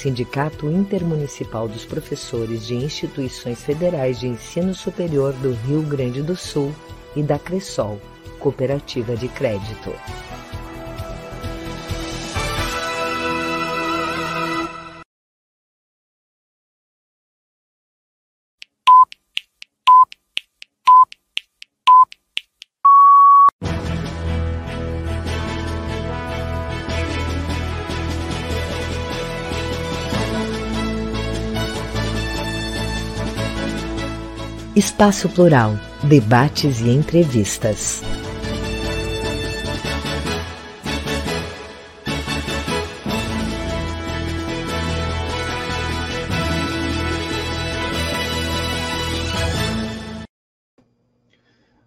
Sindicato Intermunicipal dos Professores de Instituições Federais de Ensino Superior do Rio Grande do Sul e da Cressol, Cooperativa de Crédito. Espaço Plural, debates e entrevistas.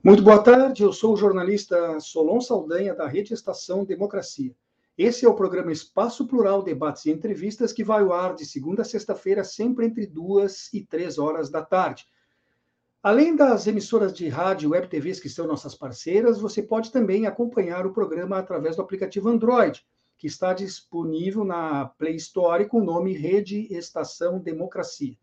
Muito boa tarde, eu sou o jornalista Solon Saldanha, da Rede Estação Democracia. Esse é o programa Espaço Plural, debates e entrevistas, que vai ao ar de segunda a sexta-feira, sempre entre duas e três horas da tarde. Além das emissoras de rádio e web TVs que são nossas parceiras, você pode também acompanhar o programa através do aplicativo Android, que está disponível na Play Store com o nome Rede Estação Democracia.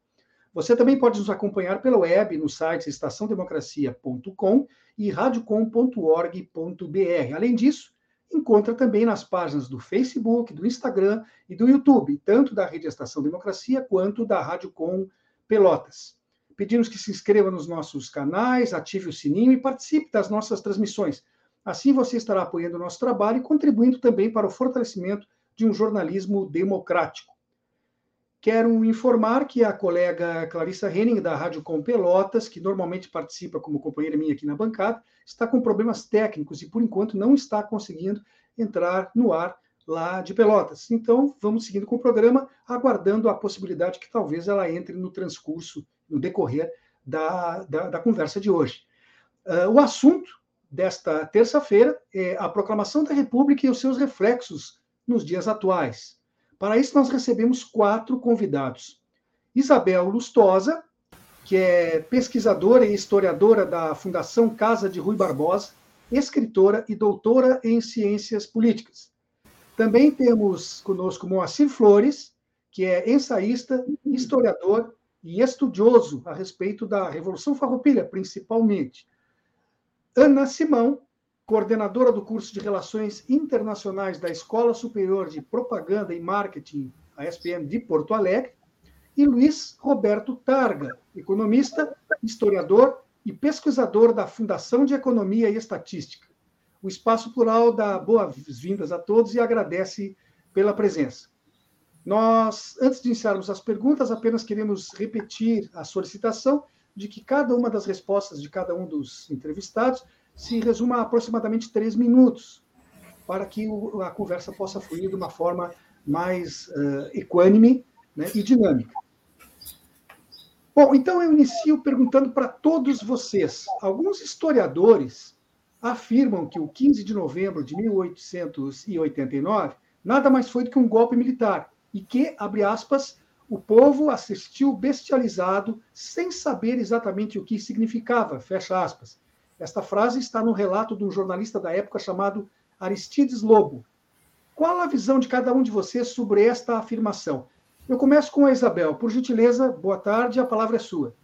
Você também pode nos acompanhar pela web no site estaçãodemocracia.com e radiocom.org.br. Além disso, encontra também nas páginas do Facebook, do Instagram e do YouTube, tanto da Rede Estação Democracia quanto da Rádio Com Pelotas. Pedimos que se inscreva nos nossos canais, ative o sininho e participe das nossas transmissões. Assim você estará apoiando o nosso trabalho e contribuindo também para o fortalecimento de um jornalismo democrático. Quero informar que a colega Clarissa Henning, da Rádio Com Pelotas, que normalmente participa como companheira minha aqui na bancada, está com problemas técnicos e, por enquanto, não está conseguindo entrar no ar lá de Pelotas. Então, vamos seguindo com o programa, aguardando a possibilidade que talvez ela entre no transcurso no decorrer da, da, da conversa de hoje. Uh, o assunto desta terça-feira é a proclamação da República e os seus reflexos nos dias atuais. Para isso, nós recebemos quatro convidados. Isabel Lustosa, que é pesquisadora e historiadora da Fundação Casa de Rui Barbosa, escritora e doutora em ciências políticas. Também temos conosco Moacir Flores, que é ensaísta, historiador e estudioso a respeito da Revolução Farroupilha, principalmente. Ana Simão, coordenadora do curso de Relações Internacionais da Escola Superior de Propaganda e Marketing, a SPM de Porto Alegre, e Luiz Roberto Targa, economista, historiador e pesquisador da Fundação de Economia e Estatística. O Espaço Plural dá boas-vindas a todos e agradece pela presença. Nós, antes de iniciarmos as perguntas, apenas queremos repetir a solicitação de que cada uma das respostas de cada um dos entrevistados se resuma a aproximadamente três minutos, para que a conversa possa fluir de uma forma mais uh, equânime né, e dinâmica. Bom, então eu inicio perguntando para todos vocês. Alguns historiadores afirmam que o 15 de novembro de 1889 nada mais foi do que um golpe militar e que, abre aspas, o povo assistiu bestializado sem saber exatamente o que significava, fecha aspas. Esta frase está no relato de um jornalista da época chamado Aristides Lobo. Qual a visão de cada um de vocês sobre esta afirmação? Eu começo com a Isabel. Por gentileza, boa tarde, a palavra é sua.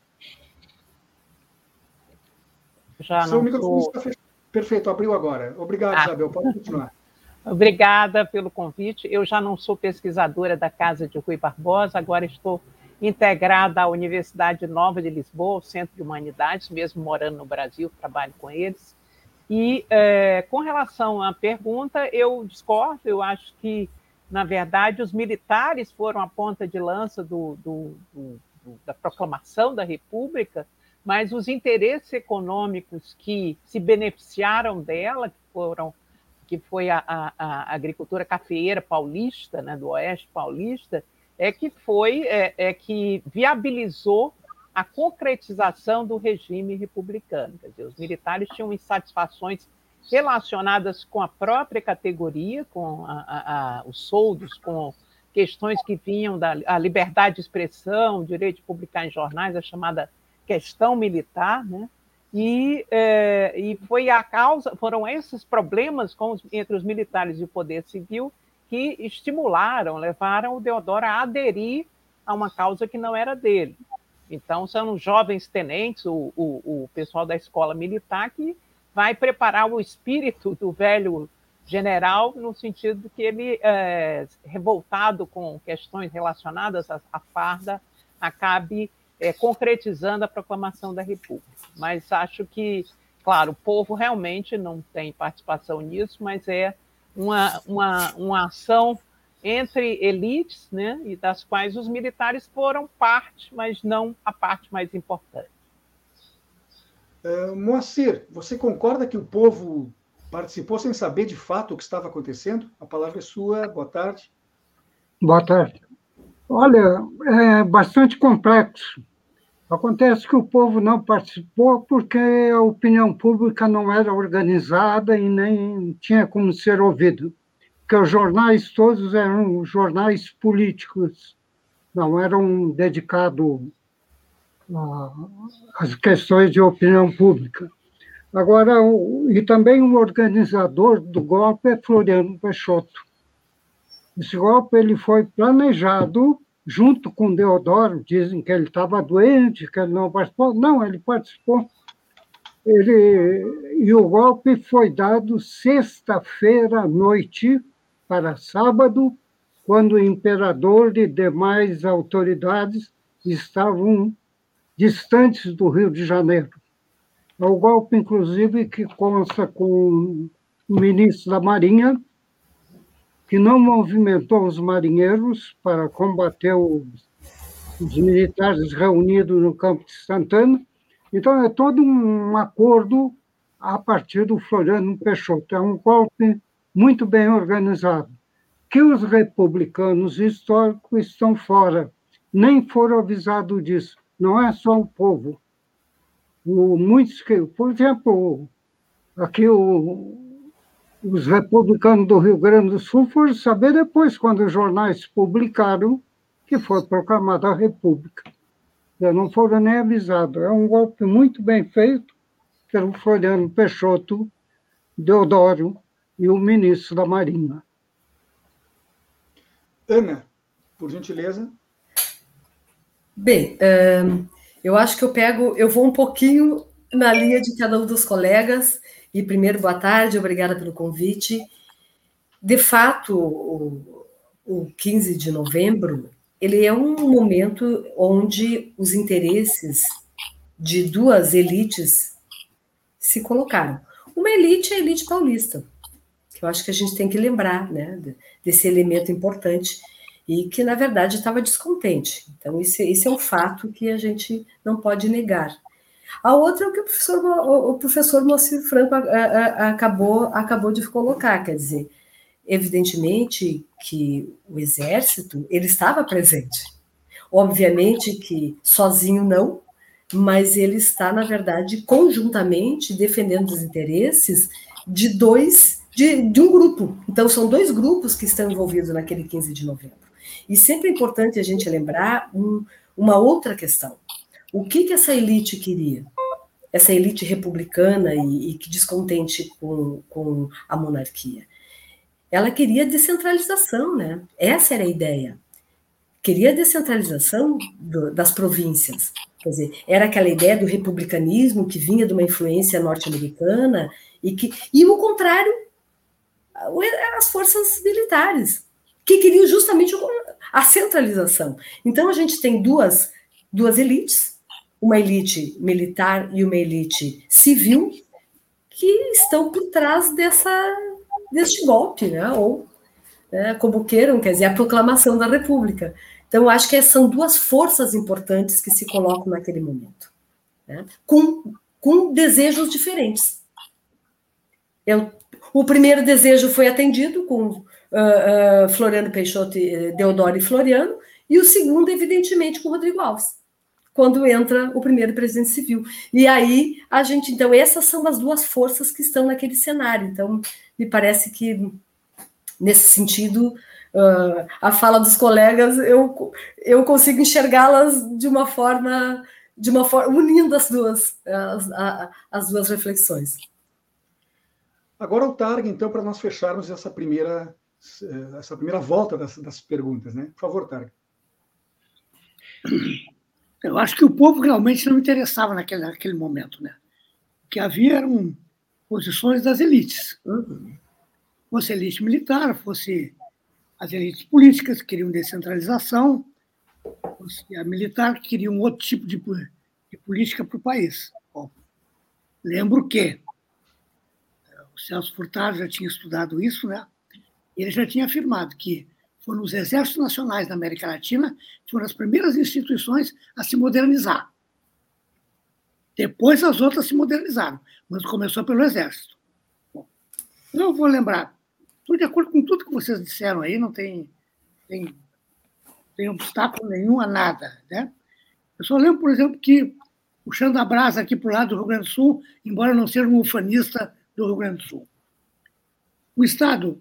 Já Seu microfone está fechado. Perfeito, abriu agora. Obrigado, ah. Isabel. Pode continuar. Obrigada pelo convite. Eu já não sou pesquisadora da Casa de Rui Barbosa, agora estou integrada à Universidade Nova de Lisboa, o Centro de Humanidades, mesmo morando no Brasil, trabalho com eles. E é, com relação à pergunta, eu discordo, eu acho que, na verdade, os militares foram a ponta de lança do, do, do, da proclamação da República, mas os interesses econômicos que se beneficiaram dela, que foram que foi a, a, a agricultura cafeeira paulista, né, do oeste paulista, é que foi é, é, que viabilizou a concretização do regime republicano. Quer dizer, os militares tinham insatisfações relacionadas com a própria categoria, com a, os soldos, com questões que vinham da liberdade de expressão, direito de publicar em jornais, a chamada questão militar, né? E, é, e foi a causa, foram esses problemas os, entre os militares e o poder civil que estimularam, levaram o Deodoro a aderir a uma causa que não era dele. Então, são jovens tenentes, o, o, o pessoal da escola militar, que vai preparar o espírito do velho general, no sentido de que ele, é, revoltado com questões relacionadas à, à farda, acabe é, concretizando a proclamação da República. Mas acho que, claro, o povo realmente não tem participação nisso, mas é uma, uma, uma ação entre elites, né, e das quais os militares foram parte, mas não a parte mais importante. Uh, Moacir, você concorda que o povo participou sem saber de fato o que estava acontecendo? A palavra é sua, boa tarde. Boa tarde. Olha, é bastante complexo. Acontece que o povo não participou porque a opinião pública não era organizada e nem tinha como ser ouvido. Porque os jornais todos eram jornais políticos, não eram dedicados às questões de opinião pública. Agora, e também o organizador do golpe é Floriano Peixoto. Esse golpe ele foi planejado junto com Deodoro, dizem que ele estava doente, que ele não participou. Não, ele participou. Ele, e o golpe foi dado sexta-feira à noite para sábado, quando o imperador e demais autoridades estavam distantes do Rio de Janeiro. É o golpe, inclusive, que consta com o ministro da Marinha, que não movimentou os marinheiros para combater os, os militares reunidos no campo de Santana. Então, é todo um acordo a partir do Floriano Peixoto. É um golpe muito bem organizado, que os republicanos históricos estão fora, nem foram avisados disso. Não é só o povo. O, muitos que, por exemplo, aqui o, os republicanos do Rio Grande do Sul foram saber depois, quando os jornais publicaram que foi proclamada a República. Já não foram nem avisados. É um golpe muito bem feito pelo Floriano Peixoto, Deodoro e o ministro da Marinha. Ana, por gentileza. Bem, eu acho que eu pego, eu vou um pouquinho na linha de cada um dos colegas e primeiro, boa tarde, obrigada pelo convite. De fato, o, o 15 de novembro, ele é um momento onde os interesses de duas elites se colocaram. Uma elite é a elite paulista, que eu acho que a gente tem que lembrar né, desse elemento importante e que, na verdade, estava descontente. Então, esse, esse é um fato que a gente não pode negar. A outra é o que o professor, o, professor Moacir Franco acabou, acabou de colocar, quer dizer, evidentemente que o exército ele estava presente. Obviamente que sozinho não, mas ele está, na verdade, conjuntamente defendendo os interesses de dois, de, de um grupo. Então, são dois grupos que estão envolvidos naquele 15 de novembro. E sempre é importante a gente lembrar um, uma outra questão. O que, que essa elite queria? Essa elite republicana e, e que descontente com, com a monarquia. Ela queria descentralização, né? Essa era a ideia. Queria descentralização do, das províncias. Quer dizer, era aquela ideia do republicanismo que vinha de uma influência norte-americana e que e o contrário as forças militares que queriam justamente a centralização. Então, a gente tem duas, duas elites, uma elite militar e uma elite civil, que estão por trás dessa, deste golpe, né? ou né, como queiram, quer dizer, a proclamação da República. Então, acho que são duas forças importantes que se colocam naquele momento, né? com, com desejos diferentes. Eu, o primeiro desejo foi atendido com uh, uh, Floriano Peixoto, Deodoro e Floriano, e o segundo, evidentemente, com Rodrigo Alves, quando entra o primeiro presidente civil. E aí, a gente, então, essas são as duas forças que estão naquele cenário. Então, me parece que, nesse sentido, uh, a fala dos colegas, eu, eu consigo enxergá-las de uma forma, de uma forma, unindo as duas, as, as duas reflexões. Agora o Targ, então, para nós fecharmos essa primeira, essa primeira volta das, das perguntas, né? Por favor, Targ. Eu acho que o povo realmente não interessava naquele, naquele momento, né? O que havia eram posições das elites. Fosse elite militar, fosse as elites políticas que queriam descentralização, fosse a militar que queria um outro tipo de, de política para o país. Bom, lembro que o Celso Furtado já tinha estudado isso, né? Ele já tinha afirmado que foram os exércitos nacionais da América Latina que foram as primeiras instituições a se modernizar. Depois as outras se modernizaram, mas começou pelo exército. Bom, eu vou lembrar, estou de acordo com tudo que vocês disseram aí, não tem, tem, tem obstáculo nenhum a nada. Né? Eu só lembro, por exemplo, que puxando a brasa aqui para o lado do Rio Grande do Sul, embora não seja um ufanista do Rio Grande do Sul. O Estado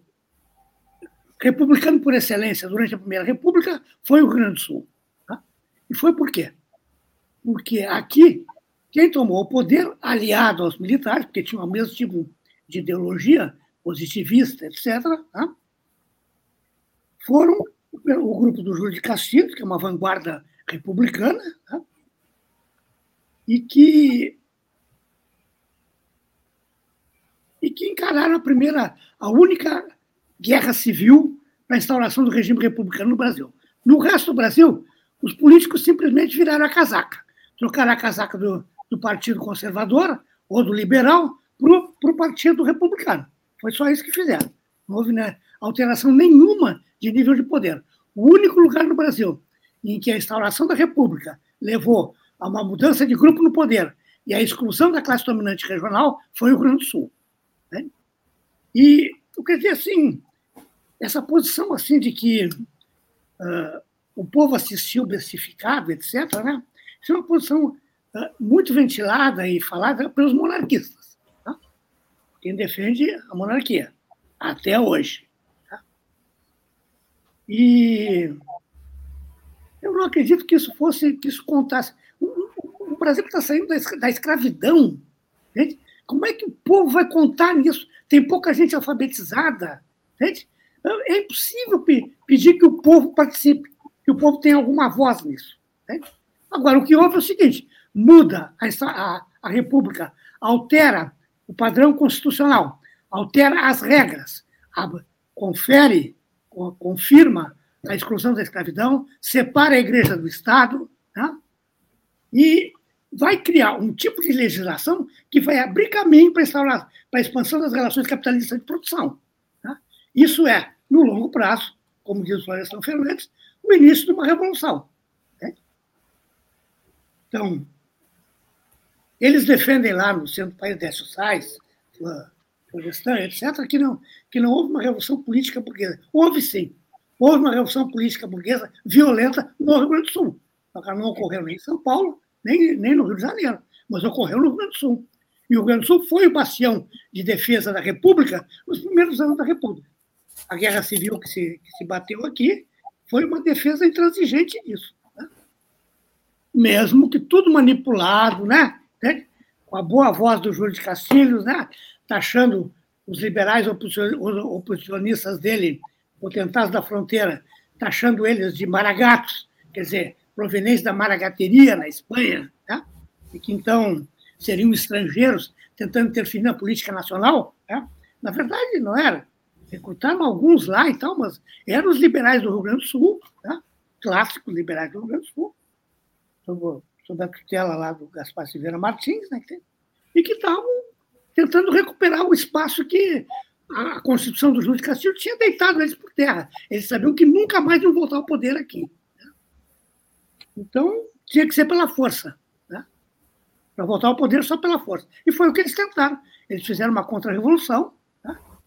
republicano por excelência durante a Primeira República foi o Rio Grande do Sul. Tá? E foi por quê? Porque aqui, quem tomou o poder, aliado aos militares, porque tinham o mesmo tipo de ideologia positivista, etc., tá? foram o grupo do Júlio de Castilhos, que é uma vanguarda republicana, tá? e que e que encararam a primeira, a única guerra civil para a instauração do regime republicano no Brasil. No resto do Brasil, os políticos simplesmente viraram a casaca, trocaram a casaca do, do Partido Conservador ou do Liberal para o Partido Republicano. Foi só isso que fizeram. Não houve né, alteração nenhuma de nível de poder. O único lugar no Brasil em que a instauração da República levou a uma mudança de grupo no poder e a exclusão da classe dominante regional foi o Rio Grande do Sul. Né? E eu queria dizer assim, essa posição assim de que uh, o povo assistiu bestificado, etc., né? Isso é uma posição uh, muito ventilada e falada pelos monarquistas. Tá? Quem defende a monarquia, até hoje. Tá? E eu não acredito que isso fosse, que isso contasse. O, Brasil está saindo da escravidão. Gente, como é que o povo vai contar nisso? Tem pouca gente alfabetizada. Gente? É impossível pedir que o povo participe, que o povo tenha alguma voz nisso. Gente? Agora, o que houve é o seguinte: muda a, a, a República, altera o padrão constitucional, altera as regras, confere, confirma a exclusão da escravidão, separa a igreja do Estado, né? e vai criar um tipo de legislação que vai abrir caminho para a expansão das relações capitalistas de produção. Tá? Isso é, no longo prazo, como diz o Florestan Fernandes, o início de uma revolução. Né? Então, eles defendem lá no Centro País de Sociais, Florestan, etc., que não, que não houve uma revolução política burguesa. Houve sim. Houve uma revolução política burguesa violenta no Rio Grande do Sul. Ela não ocorreu nem em São Paulo, nem, nem no Rio de Janeiro, mas ocorreu no Rio Grande do Sul. E o Rio Grande do Sul foi o bastião de defesa da República nos primeiros anos da República. A guerra civil que se, que se bateu aqui foi uma defesa intransigente disso. Né? Mesmo que tudo manipulado, né? com a boa voz do Júlio de Castilhos, né? taxando os liberais oposicionistas dele, potentados da fronteira, taxando eles de maragatos, quer dizer, provenientes da maragateria na Espanha, tá? e que então seriam estrangeiros tentando interferir na política nacional. Tá? Na verdade, não era. Recrutaram alguns lá e tal, mas eram os liberais do Rio Grande do Sul, tá? clássicos liberais do Rio Grande do Sul, sob, sob a tutela lá do Gaspar Silveira Martins, né? e que estavam tentando recuperar o espaço que a Constituição do Júlio de Castilho tinha deitado eles por terra. Eles sabiam que nunca mais iam voltar ao poder aqui. Né? Então, tinha que ser pela força. Né? Para voltar ao poder só pela força. E foi o que eles tentaram. Eles fizeram uma contra-revolução?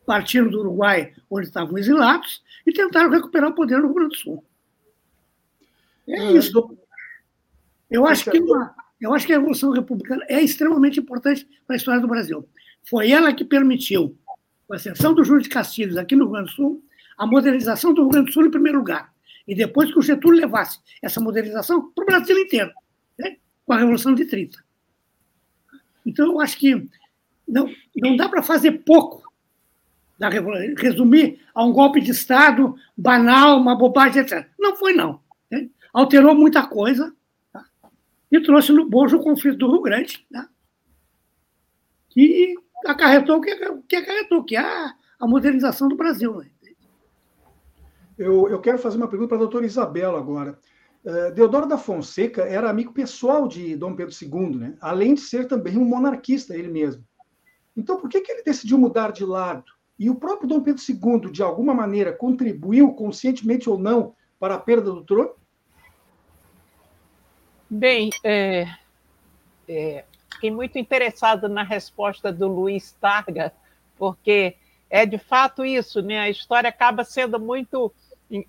Partiram do Uruguai, onde estavam exilados, e tentaram recuperar o poder no Rio Grande do Sul. É ah, isso. Eu acho que uma, eu acho que a Revolução Republicana é extremamente importante para a história do Brasil. Foi ela que permitiu, com a ascensão do Júlio de Castilhos aqui no Rio Grande do Sul, a modernização do Rio Grande do Sul em primeiro lugar. E depois que o Getúlio levasse essa modernização para o Brasil inteiro, né? com a Revolução de 30. Então, eu acho que não, não dá para fazer pouco, da resumir a um golpe de Estado banal, uma bobagem, etc. Não foi, não. Né? Alterou muita coisa, e trouxe no bojo o conflito do Rio Grande, né? que acarretou o que, que acarretou, que é a, a modernização do Brasil. Né? Eu, eu quero fazer uma pergunta para a doutora Isabela agora. Uh, Deodoro da Fonseca era amigo pessoal de Dom Pedro II, né? além de ser também um monarquista ele mesmo. Então, por que, que ele decidiu mudar de lado? E o próprio Dom Pedro II, de alguma maneira, contribuiu, conscientemente ou não, para a perda do trono? Bem, é, é, fiquei muito interessada na resposta do Luiz Targa, porque é de fato isso, né? A história acaba sendo muito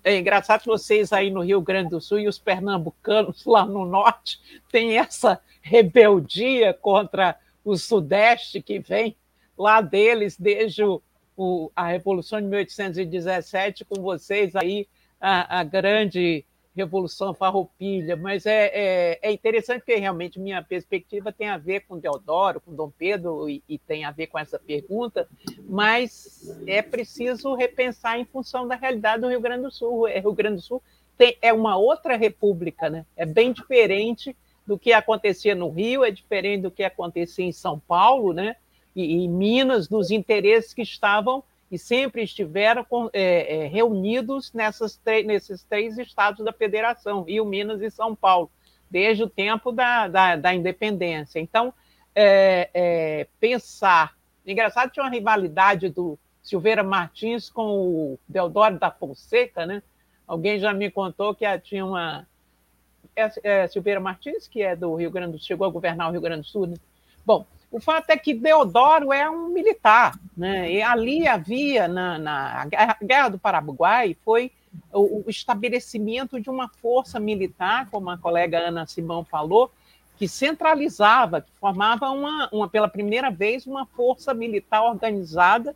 é engraçado vocês aí no Rio Grande do Sul e os pernambucanos lá no norte têm essa rebeldia contra o Sudeste que vem lá deles desde o, o, a Revolução de 1817, com vocês aí a, a grande Revolução Farroupilha, mas é, é, é, interessante porque realmente minha perspectiva tem a ver com Deodoro, com Dom Pedro e, e, tem a ver com essa pergunta, mas é preciso repensar em função da realidade do Rio Grande do Sul. O Rio Grande do Sul tem, é uma outra república, né? é bem diferente do que acontecia no Rio, é diferente do que acontecia em São Paulo, né? E, e Minas, dos interesses que estavam e sempre estiveram é, é, reunidos nessas nesses três estados da federação, Rio, Minas e São Paulo, desde o tempo da, da, da independência. Então, é, é pensar. Engraçado, tinha uma rivalidade do Silveira Martins com o Deodoro da Fonseca, né? Alguém já me contou que tinha uma. É, é, Silveira Martins, que é do Rio Grande do Sul, chegou a governar o Rio Grande do Sul. Né? Bom, o fato é que Deodoro é um militar, né? E ali havia na, na Guerra do Paraguai foi o, o, estabelecimento de uma força militar, como a colega Ana Simão falou, que centralizava, que formava uma, uma pela primeira vez uma força militar organizada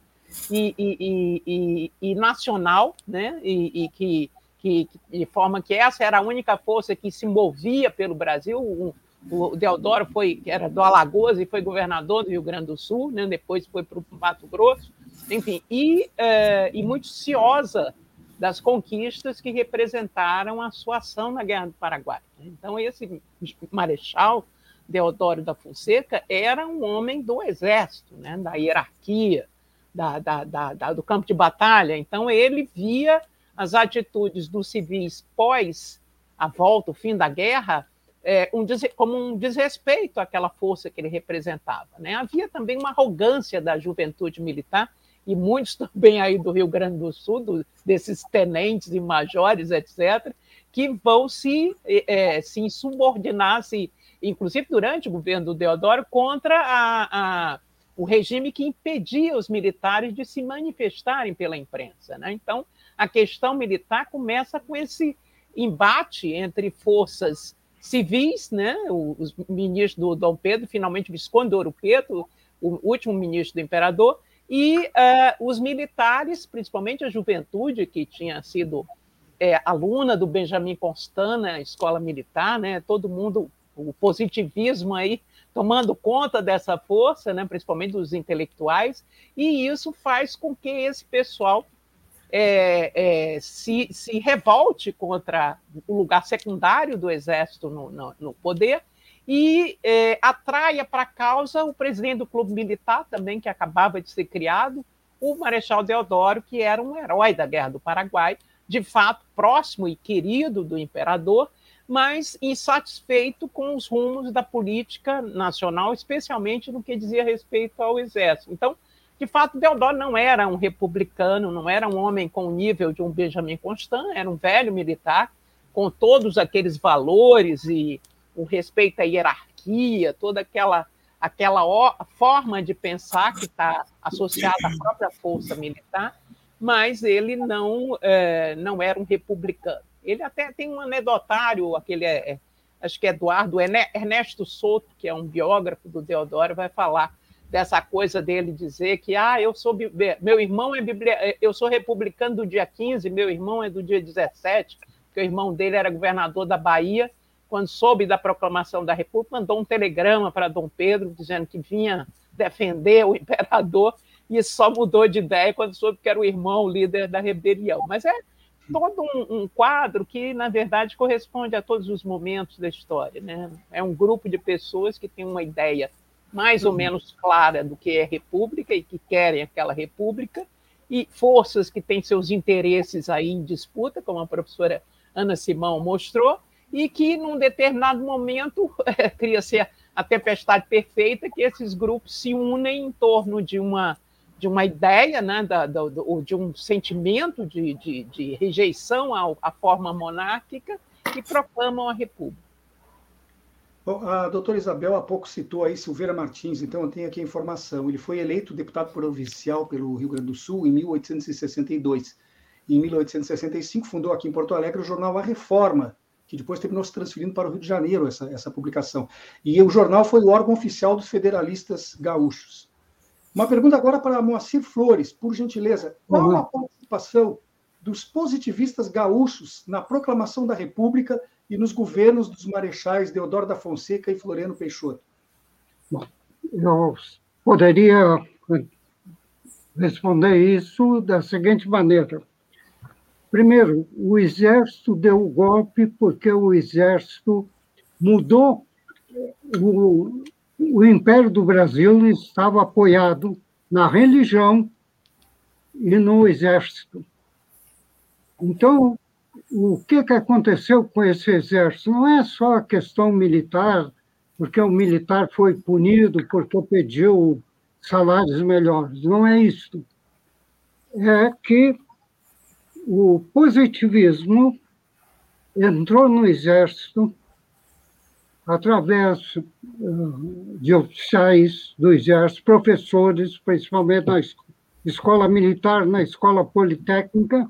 e, e, e, e nacional, né? E, que, que de forma que essa era a única força que se movia pelo Brasil, um, o Deodoro foi, era do Alagoas e foi governador do Rio Grande do Sul, né? depois foi para o Mato Grosso, enfim, e, é, e muito ciosa das conquistas que representaram a sua ação na Guerra do Paraguai. Então, esse marechal Deodoro da Fonseca era um homem do exército, né? da hierarquia, da, da, da, do campo de batalha. Então, ele via as atitudes dos civis pós a volta, o fim da guerra, é, um, como um desrespeito àquela força que ele representava. Né? Havia também uma arrogância da juventude militar, e muitos também aí do Rio Grande do Sul, do, desses tenentes e majores, etc., que vão se, é, se insubordinar, se, inclusive durante o governo do Deodoro, contra a, a, o regime que impedia os militares de se manifestarem pela imprensa. Né? Então, a questão militar começa com esse embate entre forças civis, né? Os ministros do Dom Pedro, finalmente Visconde do Ouro Preto, o último ministro do imperador, e uh, os militares, principalmente a juventude, que tinha sido é, aluna do Benjamin Constant na escola militar, né? Todo mundo, o positivismo aí tomando conta dessa força, né? Principalmente dos intelectuais, e isso faz com que esse pessoal é, é, se, se, revolte contra o lugar secundário do exército no, no, no poder e é, atraia para a causa o presidente do clube militar também, que acabava de ser criado, o Marechal Deodoro, que era um herói da Guerra do Paraguai, de fato próximo e querido do imperador, mas insatisfeito com os rumos da política nacional, especialmente no que dizia respeito ao exército. Então, de fato, Deodoro não era um republicano, não era um homem com o nível de um Benjamin Constant, era um velho militar, com todos aqueles valores e o respeito à hierarquia, toda aquela, aquela forma de pensar que está associada à própria força militar, mas ele não, é, não era um republicano. Ele até tem um anedotário, aquele, é, é acho que é Eduardo Ernesto Souto, que é um biógrafo do Deodoro, vai falar dessa coisa dele dizer que ah, eu sou meu irmão é biblia, eu sou republicano do dia 15, meu irmão é do dia 17, porque o irmão dele era governador da Bahia, quando soube da proclamação da República, mandou um telegrama para Dom Pedro dizendo que vinha defender o imperador e só mudou de ideia quando soube que era o irmão o líder da rebelião. Mas é todo um, um, quadro que, na verdade, corresponde a todos os momentos da história. Né? É um grupo de pessoas que tem uma ideia mais ou menos clara do que é república e que querem aquela república, e forças que têm seus interesses aí em disputa, como a professora Ana Simão mostrou, e que, num determinado momento, cria-se a tempestade perfeita, que esses grupos se unem em torno de uma, de uma ideia, né, da, da, de um sentimento de, de, de rejeição à forma monárquica e proclamam a república. Bom, a doutora Isabel há pouco citou aí Silveira Martins, então eu tenho aqui a informação. Ele foi eleito deputado provincial pelo Rio Grande do Sul em 1862. Em 1865 fundou aqui em Porto Alegre o jornal A Reforma, que depois terminou se transferindo para o Rio de Janeiro, essa, essa publicação. E o jornal foi o órgão oficial dos federalistas gaúchos. Uma pergunta agora para Moacir Flores, por gentileza. Qual uhum. a participação dos positivistas gaúchos na proclamação da República e nos governos dos marechais Deodoro da Fonseca e Floriano Peixoto? Bom, eu poderia responder isso da seguinte maneira. Primeiro, o exército deu o golpe porque o exército mudou. O, o Império do Brasil estava apoiado na religião e no exército. Então, o que, que aconteceu com esse exército? Não é só a questão militar, porque o militar foi punido porque pediu salários melhores. Não é isso. É que o positivismo entrou no exército através de oficiais do exército, professores, principalmente na escola militar, na escola politécnica,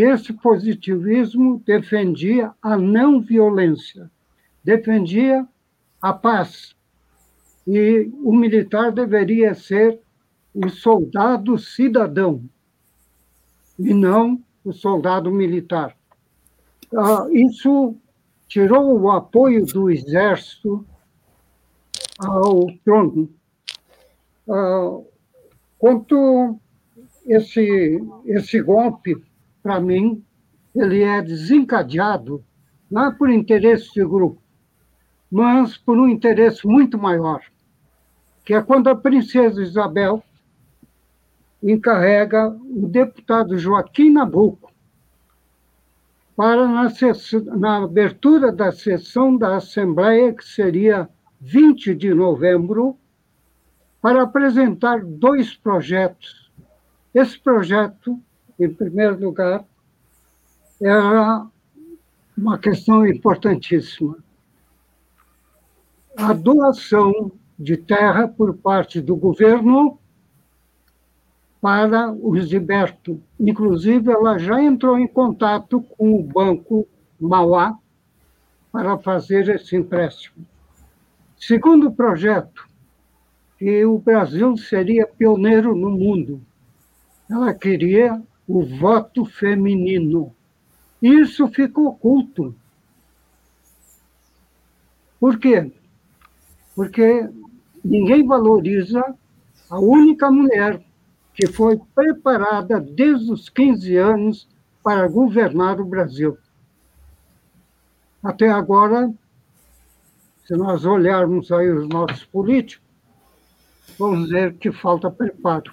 esse positivismo defendia a não violência, defendia a paz. E o militar deveria ser o soldado cidadão, e não o soldado militar. Ah, isso tirou o apoio do exército ao trono. Ah, quanto esse, esse golpe para mim, ele é desencadeado não é por interesse de grupo, mas por um interesse muito maior, que é quando a princesa Isabel encarrega o deputado Joaquim Nabuco para, na, na abertura da sessão da Assembleia, que seria 20 de novembro, para apresentar dois projetos. Esse projeto em primeiro lugar, era uma questão importantíssima. A doação de terra por parte do governo para o Gilberto. Inclusive, ela já entrou em contato com o Banco Mauá para fazer esse empréstimo. Segundo projeto, que o Brasil seria pioneiro no mundo. Ela queria o voto feminino. Isso ficou oculto. Por quê? Porque ninguém valoriza a única mulher que foi preparada desde os 15 anos para governar o Brasil. Até agora, se nós olharmos aí os nossos políticos, vamos ver que falta preparo.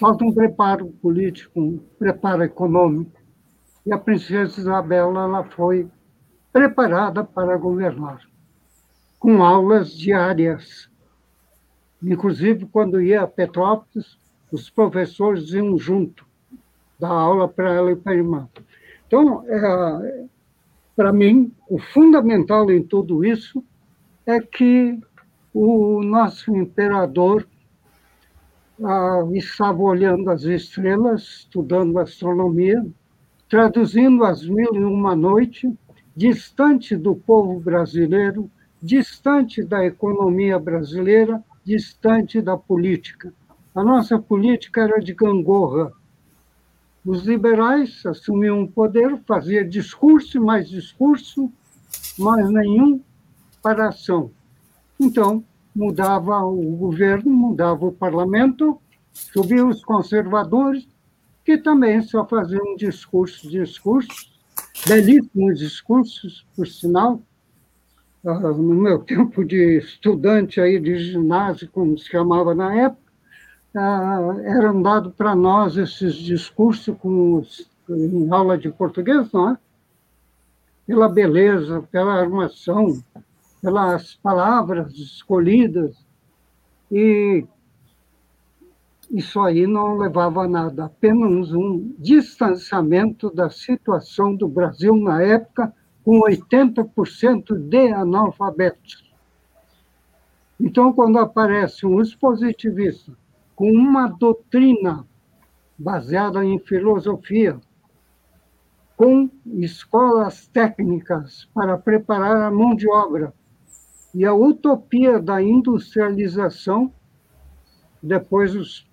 Falta um preparo político, um preparo econômico. E a princesa Isabela ela foi preparada para governar, com aulas diárias. Inclusive, quando ia a Petrópolis, os professores iam junto, dar aula para ela e para a irmã. Então, é, para mim, o fundamental em tudo isso é que o nosso imperador ah, estava olhando as estrelas, estudando astronomia, traduzindo as mil e uma noite, distante do povo brasileiro, distante da economia brasileira, distante da política. A nossa política era de gangorra. Os liberais assumiam o poder, faziam discurso e mais discurso, mas nenhum para ação. Então, mudava o governo, mudava o parlamento, subiam os conservadores, que também só faziam discursos, discursos, belíssimos discursos, por sinal. Ah, no meu tempo de estudante aí de ginásio, como se chamava na época, ah, eram dados para nós esses discursos com os, em aula de português, não é? Pela beleza, pela armação, pelas palavras escolhidas, e isso aí não levava a nada, apenas um distanciamento da situação do Brasil na época, com 80% de analfabetos. Então, quando aparece um expositivista com uma doutrina baseada em filosofia, com escolas técnicas para preparar a mão de obra, e a utopia da industrialização, depois os,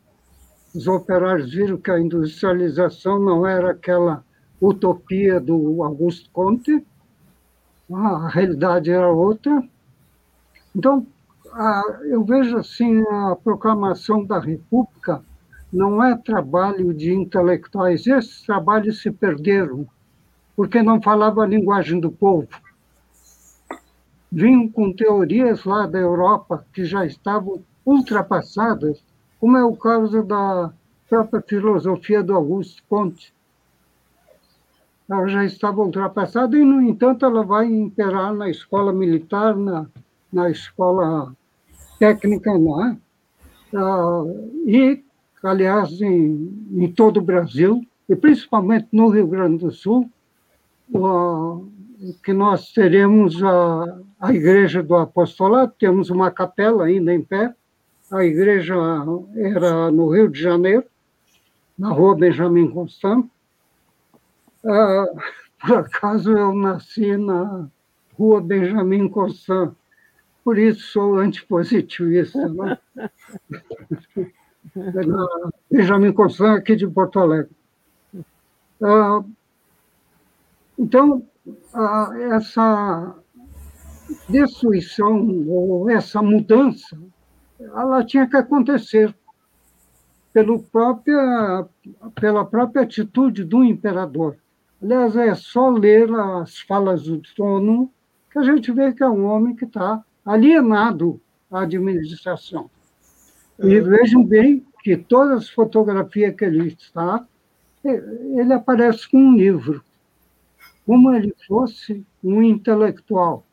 os operários viram que a industrialização não era aquela utopia do Augusto Conte, a realidade era outra. Então, eu vejo assim a proclamação da República não é trabalho de intelectuais. Esses trabalhos se perderam porque não falava a linguagem do povo vinham com teorias lá da Europa que já estavam ultrapassadas, como é o caso da própria filosofia do Augusto Comte. Ela já estava ultrapassada e, no entanto, ela vai imperar na escola militar, na, na escola técnica, não é? Ah, e, aliás, em, em todo o Brasil, e principalmente no Rio Grande do Sul, ah, que nós teremos a, a Igreja do Apostolado, temos uma capela ainda em pé. A igreja era no Rio de Janeiro, na rua Benjamin Constant. Ah, por acaso eu nasci na rua Benjamin Constant, por isso sou antipositivista. Né? Benjamin Constant, aqui de Porto Alegre. Ah, então, essa destruição ou essa mudança, ela tinha que acontecer pelo própria, pela própria atitude do imperador. Aliás, é só ler as falas do trono que a gente vê que é um homem que está alienado à administração. E é. vejam bem que todas as fotografias que ele está, ele aparece com um livro como ele fosse um intelectual.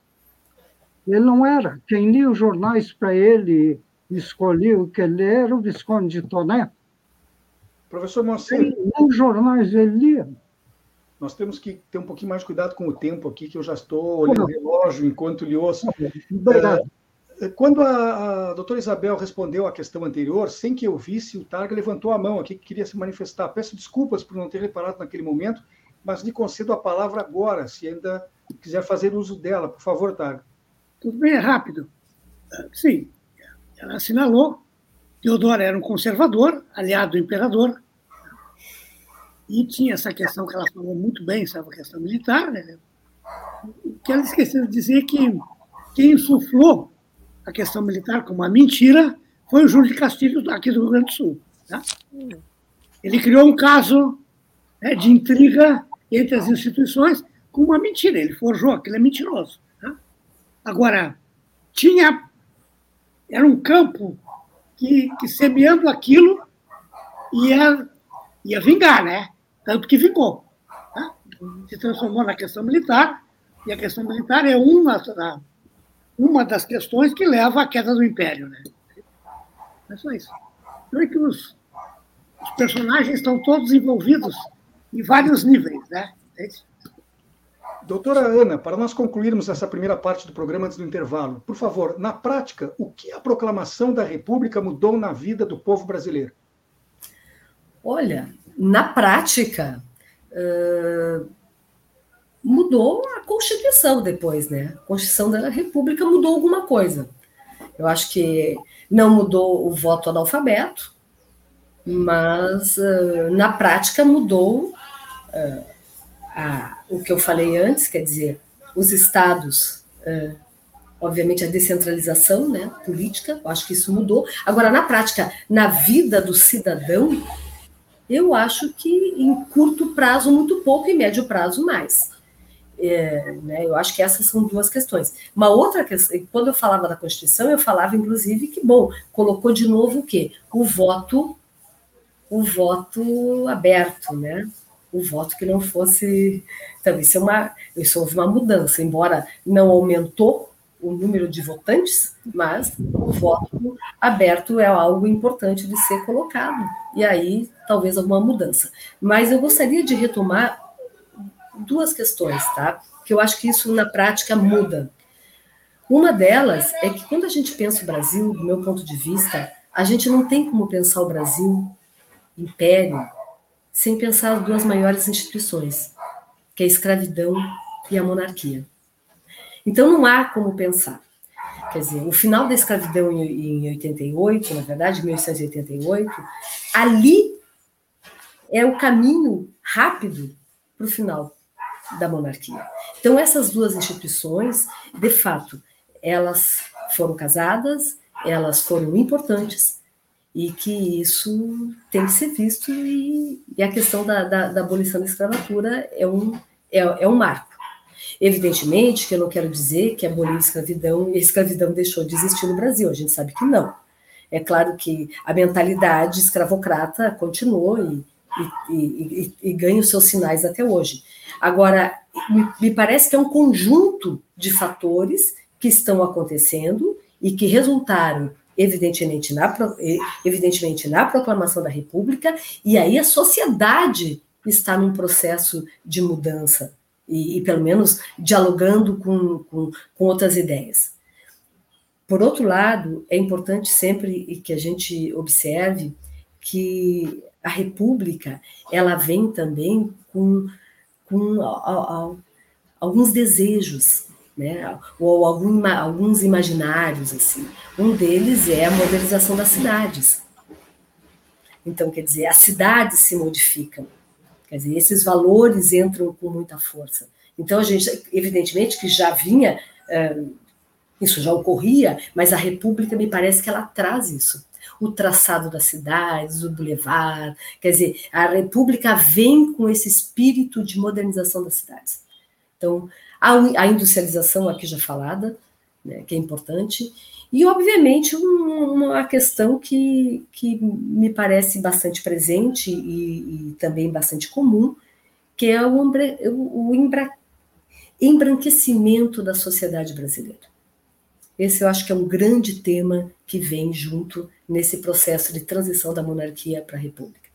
Ele não era. Quem lia os jornais para ele, escolhia o que ele era, o Visconde de Toné. Professor Moacir. Os jornais ele lia. Nós temos que ter um pouquinho mais de cuidado com o tempo aqui, que eu já estou olhando o relógio enquanto lhe ouço. Obrigado. É, quando a, a doutora Isabel respondeu à questão anterior, sem que eu visse, o Targa levantou a mão aqui que queria se manifestar. Peço desculpas por não ter reparado naquele momento, mas lhe concedo a palavra agora, se ainda quiser fazer uso dela. Por favor, Targa. Tudo bem, é rápido. Sim, ela assinalou. Teodoro era um conservador, aliado do imperador, e tinha essa questão que ela falou muito bem, sabe, a questão militar, né? que ela esqueceu de dizer que quem insuflou a questão militar como uma mentira foi o Júlio de Castilho, aqui do Rio Grande do Sul. Tá? Ele criou um caso né, de intriga entre as instituições com uma mentira. Ele forjou, aquilo é mentiroso. Agora, tinha. Era um campo que, que semeando aquilo ia, ia vingar, né? Tanto que vingou. Né? Se transformou na questão militar, e a questão militar é uma, uma das questões que leva à queda do império. Né? É só isso. Então é que os, os personagens estão todos envolvidos em vários níveis, né? É isso. Doutora Ana, para nós concluirmos essa primeira parte do programa antes do intervalo, por favor, na prática, o que a proclamação da República mudou na vida do povo brasileiro? Olha, na prática, uh, mudou a Constituição depois, né? A Constituição da República mudou alguma coisa. Eu acho que não mudou o voto analfabeto, mas uh, na prática mudou uh, a, o que eu falei antes, quer dizer, os estados, uh, obviamente a descentralização né, política, eu acho que isso mudou. Agora, na prática, na vida do cidadão, eu acho que em curto prazo, muito pouco, em médio prazo, mais. É, né, eu acho que essas são duas questões. Uma outra questão, quando eu falava da Constituição, eu falava, inclusive, que, bom, colocou de novo o quê? O voto, o voto aberto, né? O voto que não fosse. Então, isso é uma, isso houve uma mudança, embora não aumentou o número de votantes, mas o voto aberto é algo importante de ser colocado. E aí, talvez alguma mudança. Mas eu gostaria de retomar duas questões, tá? Que eu acho que isso na prática muda. Uma delas é que quando a gente pensa o Brasil, do meu ponto de vista, a gente não tem como pensar o Brasil império sem pensar as duas maiores instituições, que é a escravidão e a monarquia. Então não há como pensar. Quer dizer, o final da escravidão em 88, na verdade, 1888, ali é o caminho rápido para o final da monarquia. Então, essas duas instituições, de fato, elas foram casadas, elas foram importantes, e que isso tem que ser visto, e, e a questão da, da, da, abolição da escravatura é um, é, é um marco. Evidentemente que eu não quero dizer que aboliu a escravidão e a escravidão deixou de existir no Brasil, a gente sabe que não. É claro que a mentalidade escravocrata continuou e, e, e, e ganha os seus sinais até hoje. Agora, me, me parece que é um conjunto de fatores que estão acontecendo e que resultaram evidentemente na, evidentemente na proclamação da República, e aí a sociedade está num processo de mudança, e, e pelo menos dialogando com, com, com, outras ideias. Por outro lado, é importante sempre que a gente observe que a República ela vem também com com alguns desejos, né? ou algum, alguns imaginários. Assim. Um deles é a modernização das cidades. Então, quer dizer, as cidades se modificam. Quer dizer, esses valores entram com muita força. Então, a gente, evidentemente, que já vinha, isso já ocorria, mas a República me parece que ela traz isso o traçado das cidades, o bulevar. Quer dizer, a República vem com esse espírito de modernização das cidades. Então, a, industrialização aqui já falada, né, que é importante, e, obviamente, uma questão que, que me parece bastante presente e, e também bastante comum, que é o, o, o embranquecimento da sociedade brasileira. Esse eu acho que é um grande tema que vem junto nesse processo de transição da monarquia para a república.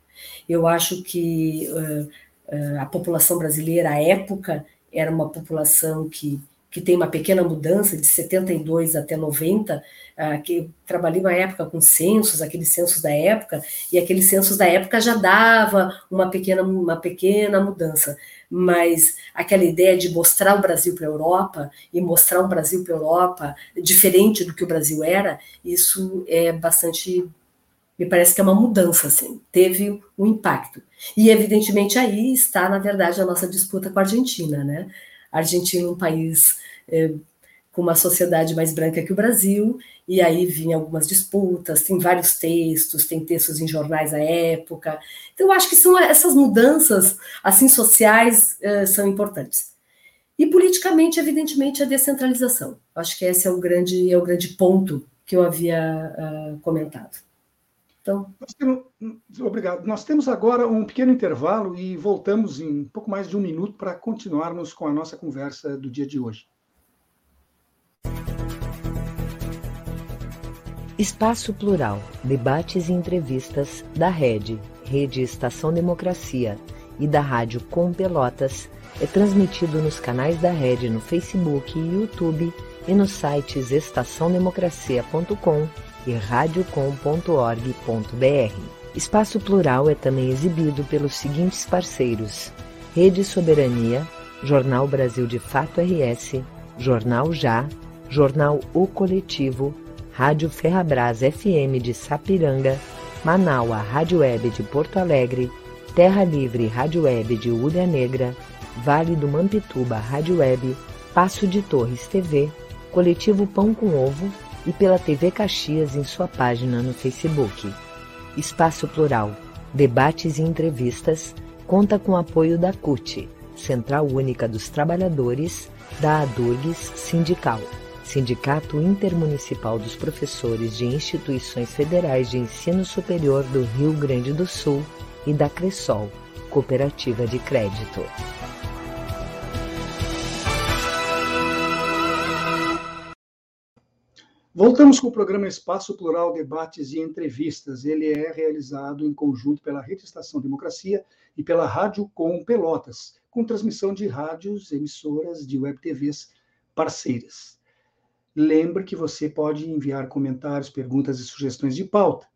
Eu acho que uh, uh, a população brasileira, à época, era uma população que, que tem uma pequena mudança de 72 até 90, uh, que trabalhei uma época com censos, aqueles censos da época, e aqueles censos da época já dava uma pequena, uma pequena mudança. Mas aquela ideia de mostrar o Brasil para a Europa e mostrar um Brasil para a Europa diferente do que o Brasil era, isso é bastante me parece que é uma mudança, assim, teve um impacto. E, evidentemente, aí está, na verdade, a nossa disputa com a Argentina, né? A Argentina é um país é, com uma sociedade mais branca que o Brasil, e aí vinha algumas disputas, tem vários textos, tem textos em jornais à época. Então, eu acho que são essas mudanças assim sociais uh, são importantes. E politicamente, evidentemente, a descentralização. Acho que esse é o grande, é o grande ponto que eu havia uh, comentado. Então... Nós temos, obrigado. Nós temos agora um pequeno intervalo e voltamos em um pouco mais de um minuto para continuarmos com a nossa conversa do dia de hoje. Espaço Plural, debates e entrevistas da Rede, Rede Estação Democracia e da Rádio Com Pelotas é transmitido nos canais da Rede no Facebook e YouTube e nos sites estaçãodemocracia.com e radiocom.org.br. Espaço Plural é também exibido pelos seguintes parceiros: Rede Soberania, Jornal Brasil de Fato RS, Jornal Já, Jornal O Coletivo, Rádio Ferrabras FM de Sapiranga, Manaua Rádio Web de Porto Alegre, Terra Livre Rádio Web de Ulha Negra, Vale do Mampituba Rádio Web, Passo de Torres TV, Coletivo Pão com Ovo e pela TV Caxias em sua página no Facebook. Espaço Plural, debates e entrevistas, conta com apoio da CUT, Central Única dos Trabalhadores, da ADURGS Sindical, Sindicato Intermunicipal dos Professores de Instituições Federais de Ensino Superior do Rio Grande do Sul e da Cressol, Cooperativa de Crédito. Voltamos com o programa Espaço Plural Debates e Entrevistas. Ele é realizado em conjunto pela Rede Estação Democracia e pela Rádio Com Pelotas, com transmissão de rádios, emissoras de web TVs parceiras. Lembre que você pode enviar comentários, perguntas e sugestões de pauta.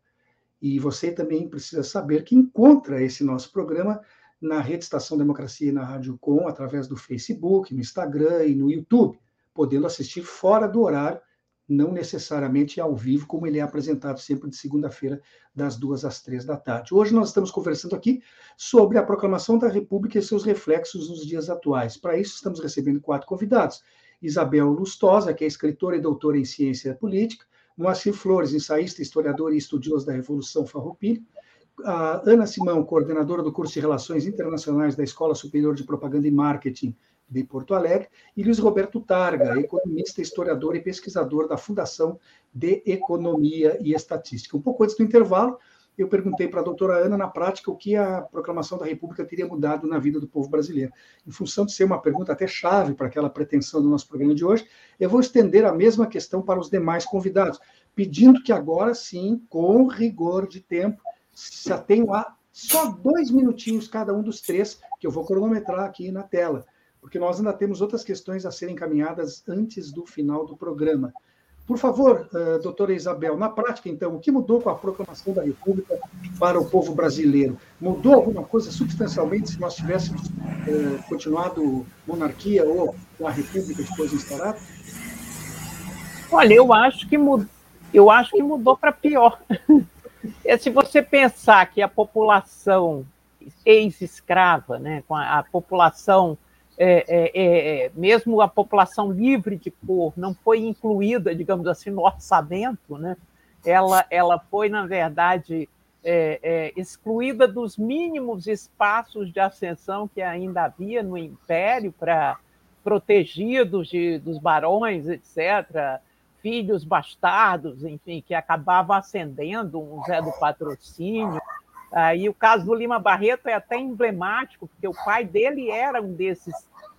E você também precisa saber que encontra esse nosso programa na Rede Estação Democracia e na Rádio Com, através do Facebook, no Instagram e no YouTube, podendo assistir fora do horário não necessariamente ao vivo, como ele é apresentado sempre de segunda-feira, das duas às três da tarde. Hoje nós estamos conversando aqui sobre a proclamação da República e seus reflexos nos dias atuais. Para isso, estamos recebendo quatro convidados. Isabel Lustosa, que é escritora e doutora em ciência política, Moacir Flores, ensaísta, historiador e estudioso da Revolução Farroupilha, a Ana Simão, coordenadora do curso de Relações Internacionais da Escola Superior de Propaganda e Marketing de Porto Alegre, e Luiz Roberto Targa, economista, historiador e pesquisador da Fundação de Economia e Estatística. Um pouco antes do intervalo, eu perguntei para a doutora Ana, na prática, o que a proclamação da República teria mudado na vida do povo brasileiro. Em função de ser uma pergunta até chave para aquela pretensão do nosso programa de hoje, eu vou estender a mesma questão para os demais convidados, pedindo que agora sim, com rigor de tempo, se atenham a só dois minutinhos cada um dos três, que eu vou cronometrar aqui na tela porque nós ainda temos outras questões a serem encaminhadas antes do final do programa. Por favor, uh, doutora Isabel, na prática, então, o que mudou com a proclamação da República para o povo brasileiro? Mudou alguma coisa substancialmente se nós tivéssemos uh, continuado monarquia ou a República depois instaurada? Olha, eu acho que, mud... eu acho que mudou para pior. É, se você pensar que a população ex-escrava, né, com a, a população é, é, é, é, mesmo a população livre de cor não foi incluída, digamos assim, no orçamento, né? ela, ela foi, na verdade, é, excluída dos mínimos espaços de ascensão que ainda havia no Império para protegidos de, dos barões, etc., filhos bastardos, enfim, que acabavam ascendendo, um Zé do Patrocínio, Aí o caso do Lima Barreto é até emblemático, porque o pai dele era um desses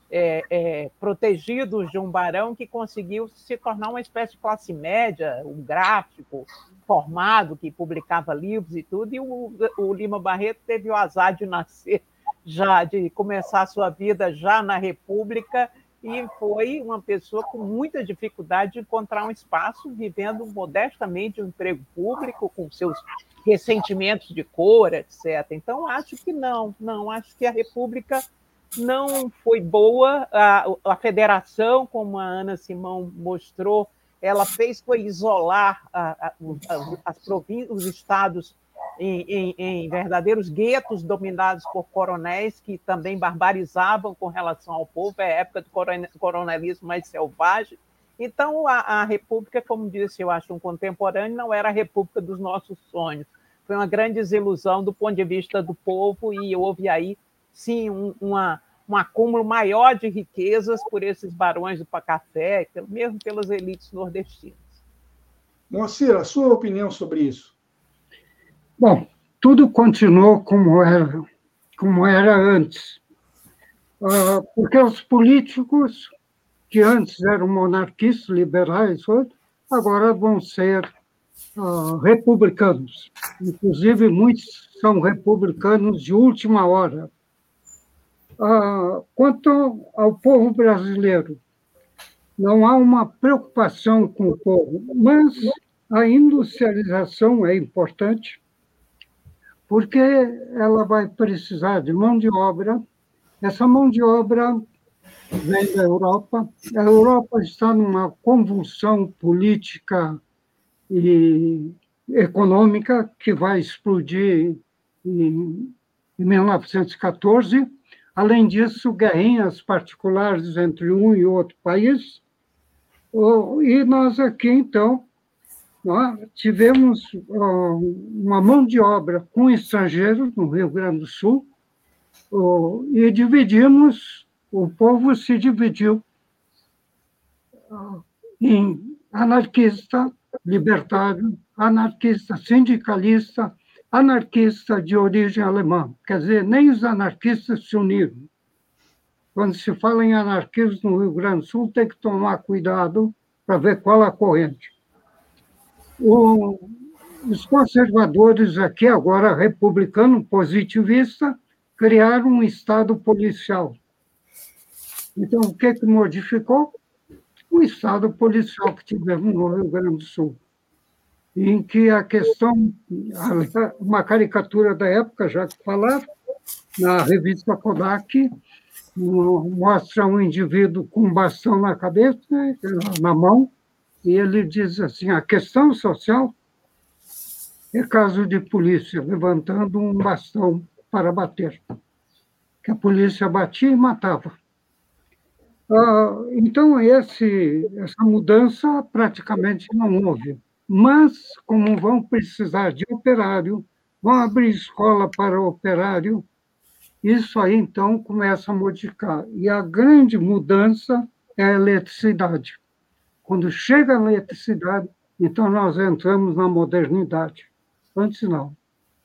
é, é, protegidos de um barão que conseguiu se tornar uma espécie de classe média, um gráfico formado que publicava livros e tudo, e o, o Lima Barreto teve o azar de nascer já, de começar a sua vida já na República e foi uma pessoa com muita dificuldade de encontrar um espaço, vivendo modestamente um emprego público, com seus ressentimentos de cor, etc. Então, acho que não, não, acho que a República não foi boa, a, a federação, como a Ana Simão mostrou, ela fez foi isolar a, a, as províncias, os estados em, em, em, verdadeiros guetos dominados por coronéis que também barbarizavam com relação ao povo, é época do coronelismo mais selvagem. Então, a, a, República, como disse, eu acho, um contemporâneo, não era a República dos nossos sonhos. Foi uma grande desilusão do ponto de vista do povo e houve aí, sim, um, uma, um acúmulo maior de riquezas por esses barões do Pacafé, mesmo pelas elites nordestinas. Moacir, a sua opinião sobre isso? Bom, tudo continuou como era, como era antes. Ah, porque os políticos, que antes eram monarquistas, liberais, agora vão ser uh, republicanos. Inclusive, muitos são republicanos de última hora. Uh, quanto ao povo brasileiro, não há uma preocupação com o povo, mas a industrialização é importante, porque ela vai precisar de mão de obra. Essa mão de obra vem da Europa. A Europa está numa convulsão política e econômica que vai explodir em 1914. Além disso, guerrinhas particulares entre um e outro país. E nós aqui, então, nós tivemos uma mão de obra com estrangeiros no Rio Grande do Sul e dividimos, o povo se dividiu em anarquista, libertário, anarquista sindicalista, anarquista de origem alemã. Quer dizer, nem os anarquistas se uniram. Quando se fala em anarquismo no Rio Grande do Sul, tem que tomar cuidado para ver qual a corrente. Os conservadores aqui, agora republicano positivista, criaram um Estado policial. Então, o que, que modificou? o estado policial que tivemos no Rio Grande do Sul, em que a questão, uma caricatura da época, já que falaram, na revista Kodak, mostra um indivíduo com um bastão na cabeça, na mão, e ele diz assim: a questão social é caso de polícia levantando um bastão para bater. Que a polícia batia e matava. Ah, então, esse, essa mudança praticamente não houve. Mas, como vão precisar de operário, vão abrir escola para operário, isso aí, então, começa a modificar. E a grande mudança é a eletricidade. Quando chega a eletricidade, então nós entramos na modernidade. Antes não,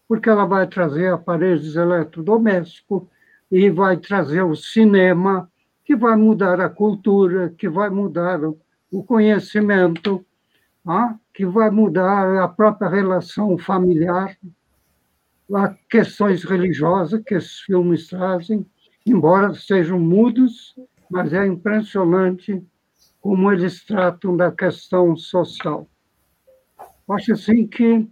porque ela vai trazer aparelhos eletrodomésticos e vai trazer o cinema, que vai mudar a cultura, que vai mudar o conhecimento, ah, que vai mudar a própria relação familiar, as questões religiosas que esses filmes trazem, embora sejam mudos, mas é impressionante como eles tratam da questão social. Acho assim que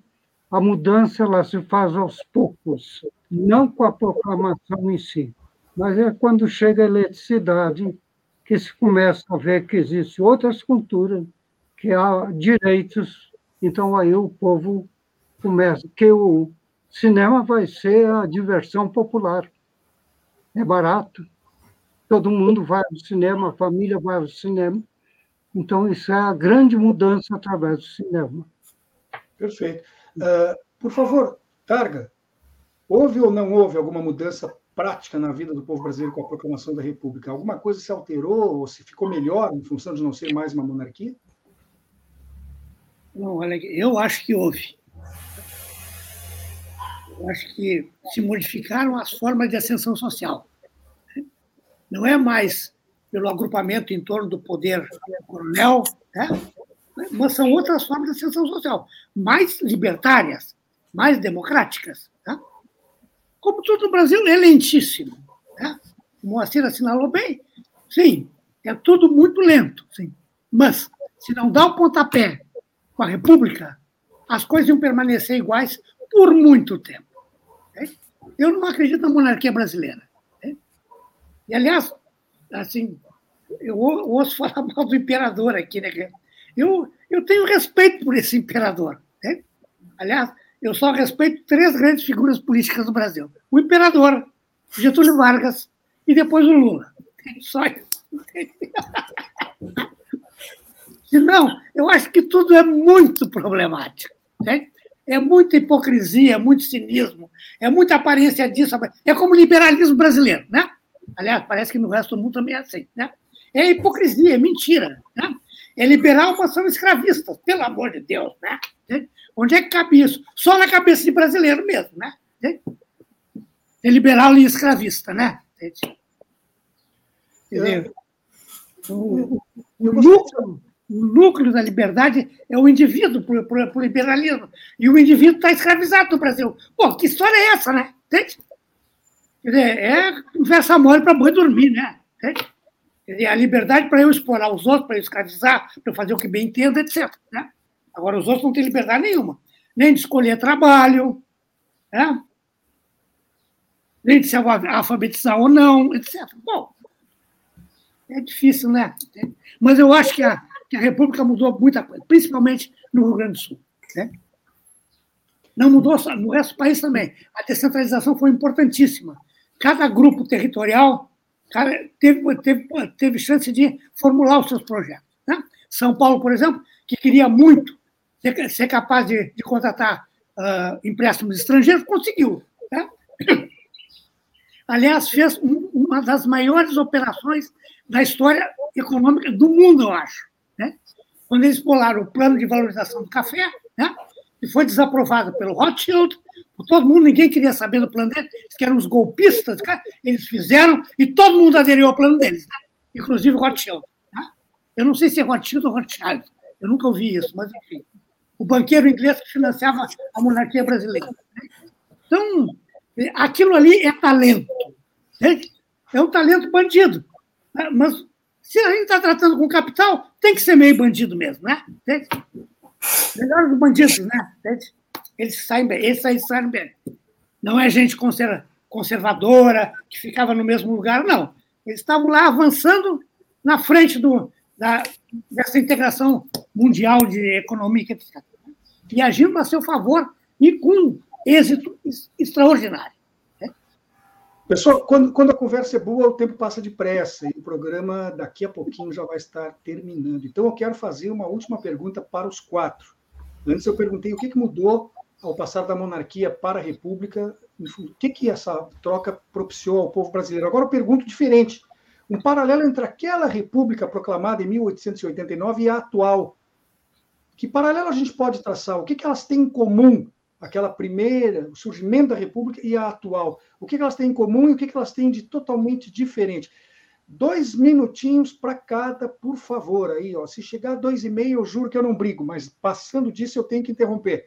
a mudança ela se faz aos poucos, não com a proclamação em si. Mas é quando chega a eletricidade que se começa a ver que existem outras culturas, que há direitos. Então aí o povo começa, que o cinema vai ser a diversão popular. É barato, todo mundo vai ao cinema, a família vai ao cinema. Então, isso é a grande mudança através do cinema. Perfeito. Uh, por favor, Targa, houve ou não houve alguma mudança prática na vida do povo brasileiro com a proclamação da República? Alguma coisa se alterou ou se ficou melhor em função de não ser mais uma monarquia? Não, olha, eu acho que houve. Eu acho que se modificaram as formas de ascensão social. Não é mais pelo agrupamento em torno do poder coronel, né? mas são outras formas de ascensão social, mais libertárias, mais democráticas. Tá? Como tudo no Brasil é lentíssimo. Né? O Moacir assinalou bem. Sim, é tudo muito lento. Sim. Mas, se não dá o pontapé com a República, as coisas iam permanecer iguais por muito tempo. Né? Eu não acredito na monarquia brasileira. Né? E, aliás, assim, eu ouço falar mal do imperador aqui, né? Eu, eu tenho respeito por esse imperador. Né? Aliás, eu só respeito três grandes figuras políticas do Brasil: o imperador, Getúlio Vargas e depois o Lula. Só isso. Não, eu acho que tudo é muito problemático. Né? É muita hipocrisia, é muito cinismo, é muita aparência disso. É como o liberalismo brasileiro, né? Aliás, parece que no resto do mundo também é assim, né? É hipocrisia, é mentira. Né? é liberal, mas são escravistas, pelo amor de Deus, né? Onde é que cabe isso? Só na cabeça de brasileiro mesmo, né? É liberal e escravista, né? Entendeu? O, o, núcleo, o núcleo da liberdade é o indivíduo por, por, por liberalismo. E o indivíduo está escravizado no Brasil. Pô, que história é essa, né? Entende? Quer dizer, é conversa mole para boi dormir, né? Quer dizer, a liberdade para eu explorar os outros, para eu escravizar, para eu fazer o que bem entendo, etc. Né? Agora, os outros não têm liberdade nenhuma. Nem de escolher trabalho, né? nem de se alfabetizar ou não, etc. Bom, é difícil, né? Mas eu acho que a, que a República mudou muita coisa, principalmente no Rio Grande do Sul. Né? Não mudou só, no resto do país também. A descentralização foi importantíssima. Cada grupo territorial teve, teve, teve chance de formular os seus projetos. Né? São Paulo, por exemplo, que queria muito ser, ser capaz de, de contratar uh, empréstimos estrangeiros, conseguiu. Né? Aliás, fez uma das maiores operações da história econômica do mundo, eu acho. Né? Quando eles pularam o plano de valorização do café, né? que foi desaprovado pelo Rothschild, todo mundo, ninguém queria saber do plano deles, que eram os golpistas, eles fizeram e todo mundo aderiu ao plano deles, né? inclusive o Rothschild. Né? Eu não sei se é Rothschild ou Rothschild, eu nunca ouvi isso, mas enfim. O banqueiro inglês que financiava a monarquia brasileira. Né? Então, aquilo ali é talento. Né? É um talento bandido. Né? Mas se a gente está tratando com capital, tem que ser meio bandido mesmo, né? Melhor os bandidos, né? Eles saem bem, eles saem, bem. Não é gente conservadora, que ficava no mesmo lugar, não. Eles estavam lá avançando na frente do, da, dessa integração mundial de economia, etc. E agindo a seu favor e com êxito extraordinário. Pessoal, quando, quando, a conversa é boa, o tempo passa depressa e o programa daqui a pouquinho já vai estar terminando. Então, eu quero fazer uma última pergunta para os quatro. Antes, eu perguntei o que, que mudou ao passar da monarquia para a república, o que, que essa troca propiciou ao povo brasileiro. Agora, eu pergunto diferente: um paralelo entre aquela república proclamada em 1889 e a atual. Que paralelo a gente pode traçar? O que, que elas têm em comum aquela primeira, o surgimento da República e a atual. O que elas têm em comum e o que elas têm de totalmente diferente. Dois minutinhos para cada, por favor. Aí, ó. Se chegar a dois e meio, eu juro que eu não brigo, mas passando disso eu tenho que interromper.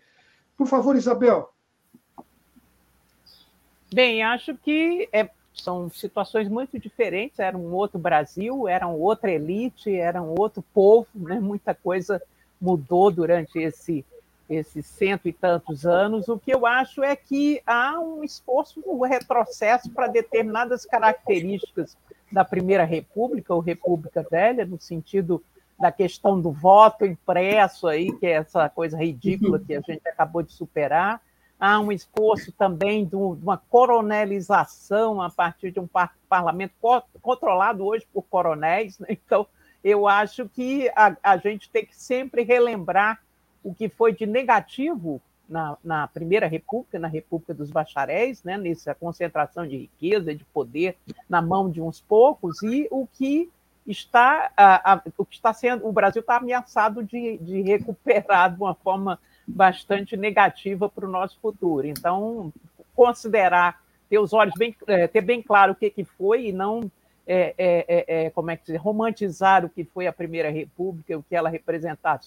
Por favor, Isabel. Bem, acho que é, são situações muito diferentes. Era um outro Brasil, era outra elite, era um outro povo, né? muita coisa mudou durante esse esses cento e tantos anos, o que eu acho é que há um esforço, um retrocesso para determinadas características da Primeira República, ou República Velha, no sentido da questão do voto impresso aí, que é essa coisa ridícula que a gente acabou de superar. Há um esforço também de uma coronelização a partir de um parlamento controlado hoje por coronéis. Né? Então, eu acho que a, a gente tem que sempre relembrar o que foi de negativo na, na, Primeira República, na República dos Bacharéis, né, nessa concentração de riqueza, de poder na mão de uns poucos, e o que está, o que está sendo, o Brasil está ameaçado de, de recuperar de uma forma bastante negativa para o nosso futuro. Então, considerar, ter os olhos bem, é, ter bem claro o que, que foi e não é, é, é, é como é que dizer, romantizar o que foi a Primeira República, o que ela representar,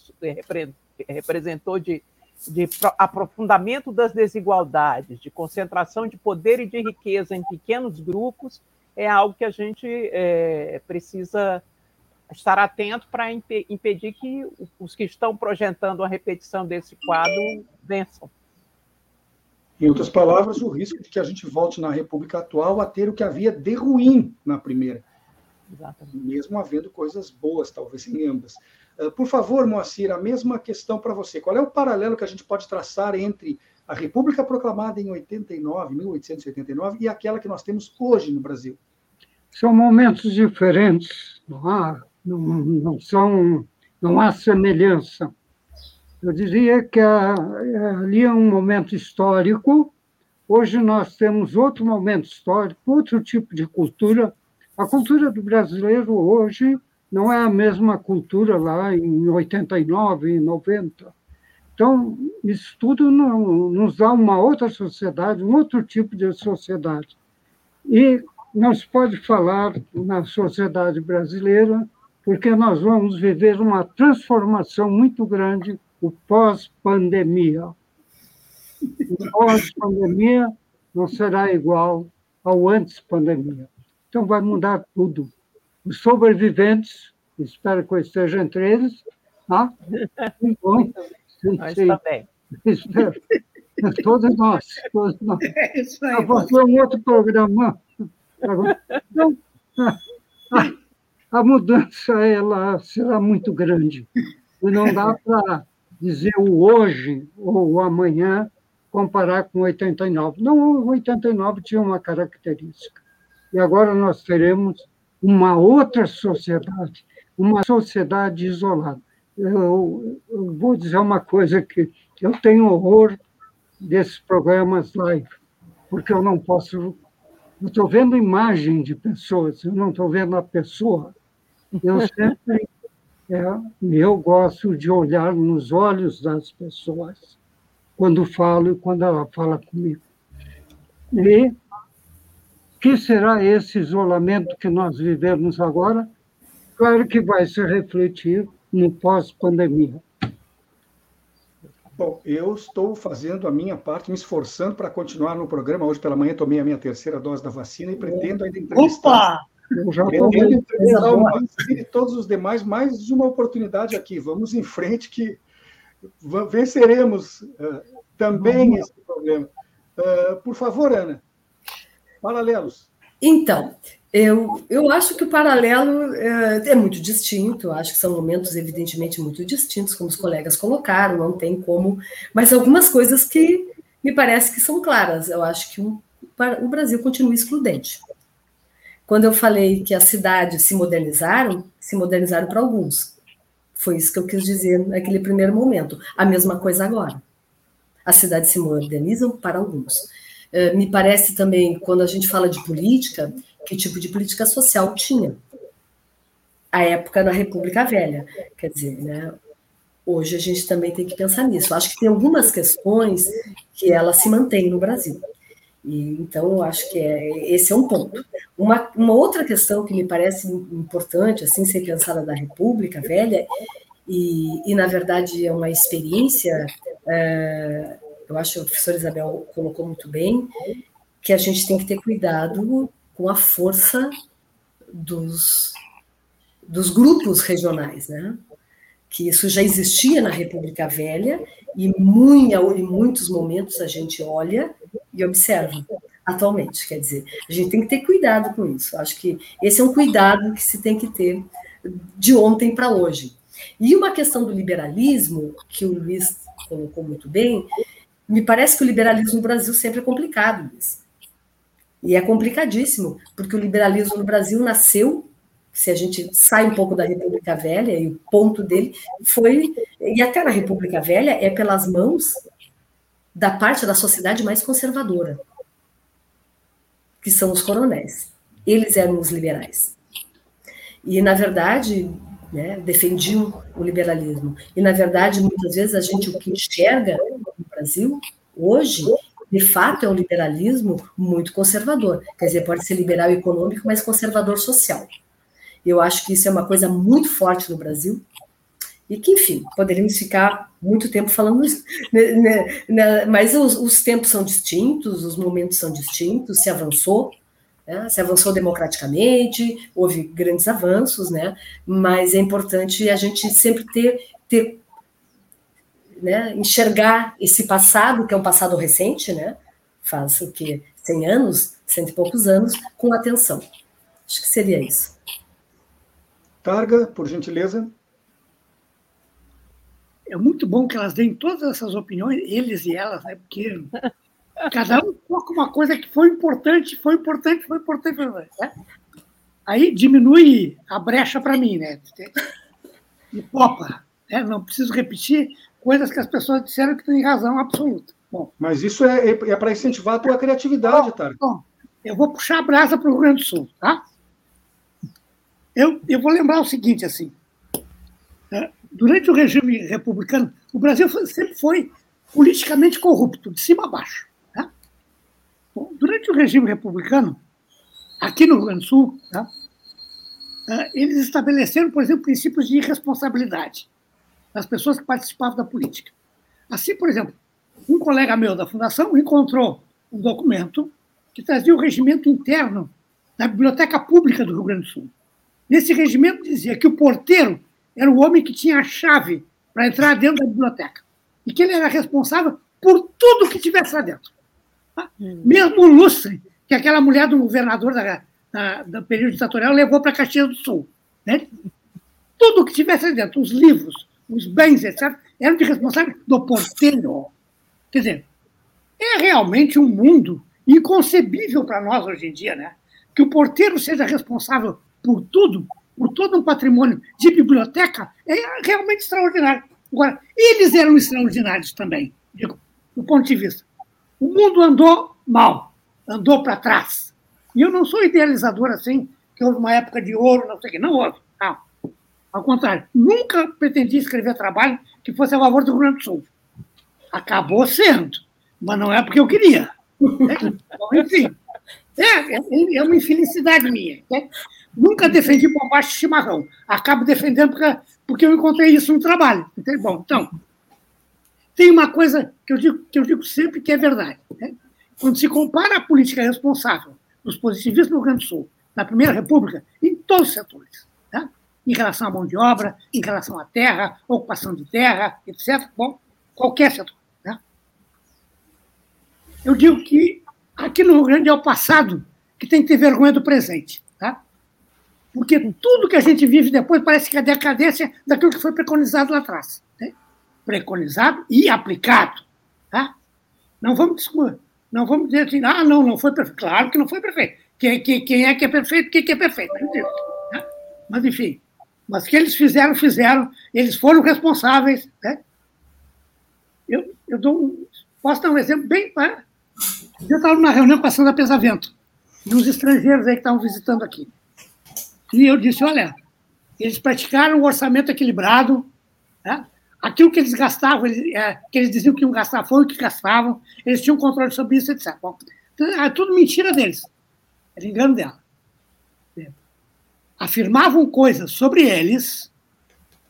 representou de, de aprofundamento das desigualdades, de concentração de poder e de riqueza em pequenos grupos, é algo que a gente é, precisa estar atento para impedir que os que estão projetando a repetição desse quadro vençam. Em outras palavras, o risco de que a gente volte na República atual a ter o que havia de ruim na primeira. Exatamente. Mesmo havendo coisas boas, talvez, em ambas. Ah, por favor, Moacir, a mesma questão para você. Qual é o paralelo que a gente pode traçar entre a República proclamada em 89, 1889 e aquela que nós temos hoje no Brasil? São momentos diferentes, não há, não, não são, não há semelhança. Eu diria que ali é um momento histórico. Hoje nós temos outro momento histórico, outro tipo de cultura. A cultura do brasileiro hoje não é a mesma cultura lá em 89, em 90. Então, isso tudo nos dá uma outra sociedade, um outro tipo de sociedade. E não se pode falar na sociedade brasileira, porque nós vamos viver uma transformação muito grande, o pós-pandemia. O pós-pandemia não será igual ao antes-pandemia. Então, vai mudar tudo. Os sobreviventes, espero que eu esteja entre eles, tá? Bom, nós também. Espero. Todos nós. Todos nós. É isso aí. Fazer um outro programa. Então, a, a mudança ela será muito grande. E não dá para dizer o hoje ou o amanhã comparar com 89. Não, 89 tinha uma característica. E agora nós teremos uma outra sociedade, uma sociedade isolada. Eu, eu vou dizer uma coisa que eu tenho horror desses programas live, porque eu não posso. Eu estou vendo imagem de pessoas, eu não estou vendo a pessoa. Eu sempre. É, eu gosto de olhar nos olhos das pessoas quando falo e quando ela fala comigo. E que será esse isolamento que nós vivemos agora? Claro que vai se refletir no pós-pandemia. Bom, eu estou fazendo a minha parte, me esforçando para continuar no programa. Hoje pela manhã tomei a minha terceira dose da vacina e pretendo ainda entrevistar. Opa! Eu já pretendo entrevistar o vacina e todos os demais, mais uma oportunidade aqui. Vamos em frente que venceremos uh, também esse problema. Uh, por favor, Ana, paralelos. Então, eu, eu acho que o paralelo é, é, muito distinto, acho que são momentos evidentemente muito distintos, como os colegas colocaram, não tem como, mas algumas coisas que me parece que são claras. Eu acho que o, o Brasil continua excludente. Quando eu falei que as cidades se modernizaram, se modernizaram para alguns. Foi isso que eu quis dizer naquele primeiro momento. A mesma coisa agora. As cidades se modernizam para alguns. Eh, me parece também, quando a gente fala de política, que tipo de política social tinha. A época da República Velha. Quer dizer, né, hoje a gente também tem que pensar nisso. Acho que tem algumas questões que elas se mantêm no Brasil. E, então, eu acho que é, esse é um ponto. Uma, uma outra questão que me parece importante, assim, ser pensada da República Velha, e, e na verdade é uma experiência, é, eu acho que a professora Isabel colocou muito bem, que a gente tem que ter cuidado com a força dos, dos grupos regionais, né? que isso já existia na República Velha e em muitos momentos a gente olha e observa atualmente. Quer dizer, a gente tem que ter cuidado com isso. Acho que esse é um cuidado que se tem que ter de ontem para hoje. E uma questão do liberalismo, que o Luiz colocou muito bem, me parece que o liberalismo no Brasil sempre é complicado. Luiz. E é complicadíssimo, porque o liberalismo no Brasil nasceu se a gente sai um pouco da República Velha, e o ponto dele foi, e até na República Velha, é pelas mãos da parte da sociedade mais conservadora, que são os coronéis. Eles eram os liberais. E, na verdade, né, defendiam o liberalismo. E, na verdade, muitas vezes a gente o que enxerga no Brasil hoje de fato, é um liberalismo muito conservador. Quer dizer, pode ser liberal econômico, mas conservador social. Eu acho que isso é uma coisa muito forte no Brasil e que, enfim, poderíamos ficar muito tempo falando isso. Né, né, né, mas os, os tempos são distintos, os momentos são distintos, se avançou, né? se avançou democraticamente, houve grandes avanços, né? mas é importante a gente sempre ter, ter né? enxergar esse passado, que é um passado recente, né? faz o que, 100 anos, cento e poucos anos, com atenção. Acho que seria isso. Targa, por gentileza. É muito bom que elas deem todas essas opiniões, eles e elas, né? Porque cada um coloca uma coisa que foi importante, foi importante, foi importante. Né? Aí diminui a brecha para mim, né? E popa. Né? Não preciso repetir coisas que as pessoas disseram que têm razão absoluta. Bom, Mas isso é, é para incentivar a tua criatividade, Targa. Bom, eu vou puxar a brasa para o Rio Grande do Sul, tá? eu, eu vou lembrar o seguinte, assim, é, durante o regime republicano, o Brasil sempre foi politicamente corrupto, de cima a baixo. Tá? Bom, durante o regime republicano, aqui no Rio Grande do Sul, tá? É, eles estabeleceram, por exemplo, princípios de irresponsabilidade das pessoas que participavam da política. Assim, por exemplo, um colega meu da fundação encontrou um documento que trazia o regimento interno da Biblioteca Pública do Rio Grande do Sul. Nesse regimento dizia que o porteiro era o homem que tinha a chave para entrar dentro da biblioteca e que ele era responsável por tudo que tivesse lá dentro. Tá? Hum. Mesmo o lustre que aquela mulher do governador da, da, do período ditatorial levou para Caxias do Sul. Né? Tudo que tivesse lá dentro, os livros, os bens, etc., eram de responsável do porteiro. Quer dizer, é realmente um mundo inconcebível para nós hoje em dia, né? Que o porteiro seja responsável por tudo, por todo um patrimônio de biblioteca, é realmente extraordinário. Agora, eles eram extraordinários também, digo, do ponto de vista. O mundo andou mal, andou para trás. E eu não sou idealizador assim, que houve uma época de ouro, não sei o quê. Não houve. Ao contrário, nunca pretendi escrever trabalho que fosse a favor do Rio Grande do Sul. Acabou sendo, mas não é porque eu queria. É, enfim, é, é, é uma infelicidade minha. Né? Nunca defendi bombacha de chimarrão. Acabo defendendo porque, porque eu encontrei isso no trabalho. Bom, então, tem uma coisa que eu digo, que eu digo sempre que é verdade. Né? Quando se compara a política responsável dos positivistas no Rio Grande do Sul, na Primeira República, em todos os setores, né? Em relação à mão de obra, em relação à terra, ocupação de terra, etc., bom, qualquer setor. Né? Eu digo que aqui no Rio Grande é o passado que tem que ter vergonha do presente. Tá? Porque tudo que a gente vive depois parece que é decadência daquilo que foi preconizado lá atrás. Né? Preconizado e aplicado. Tá? Não vamos não vamos dizer assim, ah, não, não foi perfeito. Claro que não foi perfeito. Quem, quem, quem é que é perfeito? Quem que é perfeito? Né? Mas, enfim, mas que eles fizeram, fizeram. Eles foram responsáveis. Né? Eu, eu dou, posso dar um exemplo bem. Eu estava numa reunião passando a Pesavento, de uns estrangeiros aí que estavam visitando aqui. E eu disse: olha, eles praticaram um orçamento equilibrado, né? aquilo que eles gastavam, eles, é, que eles diziam que iam gastar foi o que gastavam, eles tinham controle sobre isso, etc. Bom, é tudo mentira deles, era engano dela. Afirmavam coisas sobre eles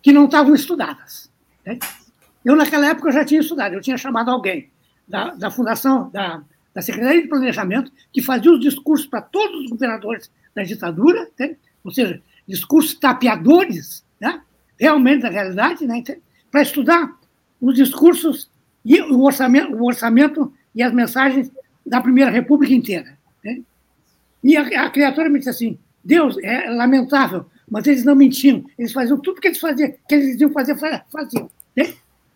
que não estavam estudadas. Né? Eu, naquela época, já tinha estudado, eu tinha chamado alguém da, da Fundação, da, da Secretaria de Planejamento, que fazia os discursos para todos os governadores da ditadura, né? ou seja, discursos tapeadores, né? realmente da realidade, né? para estudar os discursos e o orçamento, o orçamento e as mensagens da Primeira República inteira. Né? E a, a, criatura me disse assim: Deus, é lamentável, mas eles não mentiam, eles faziam tudo que eles faziam, que eles diziam fazer, faziam. Né?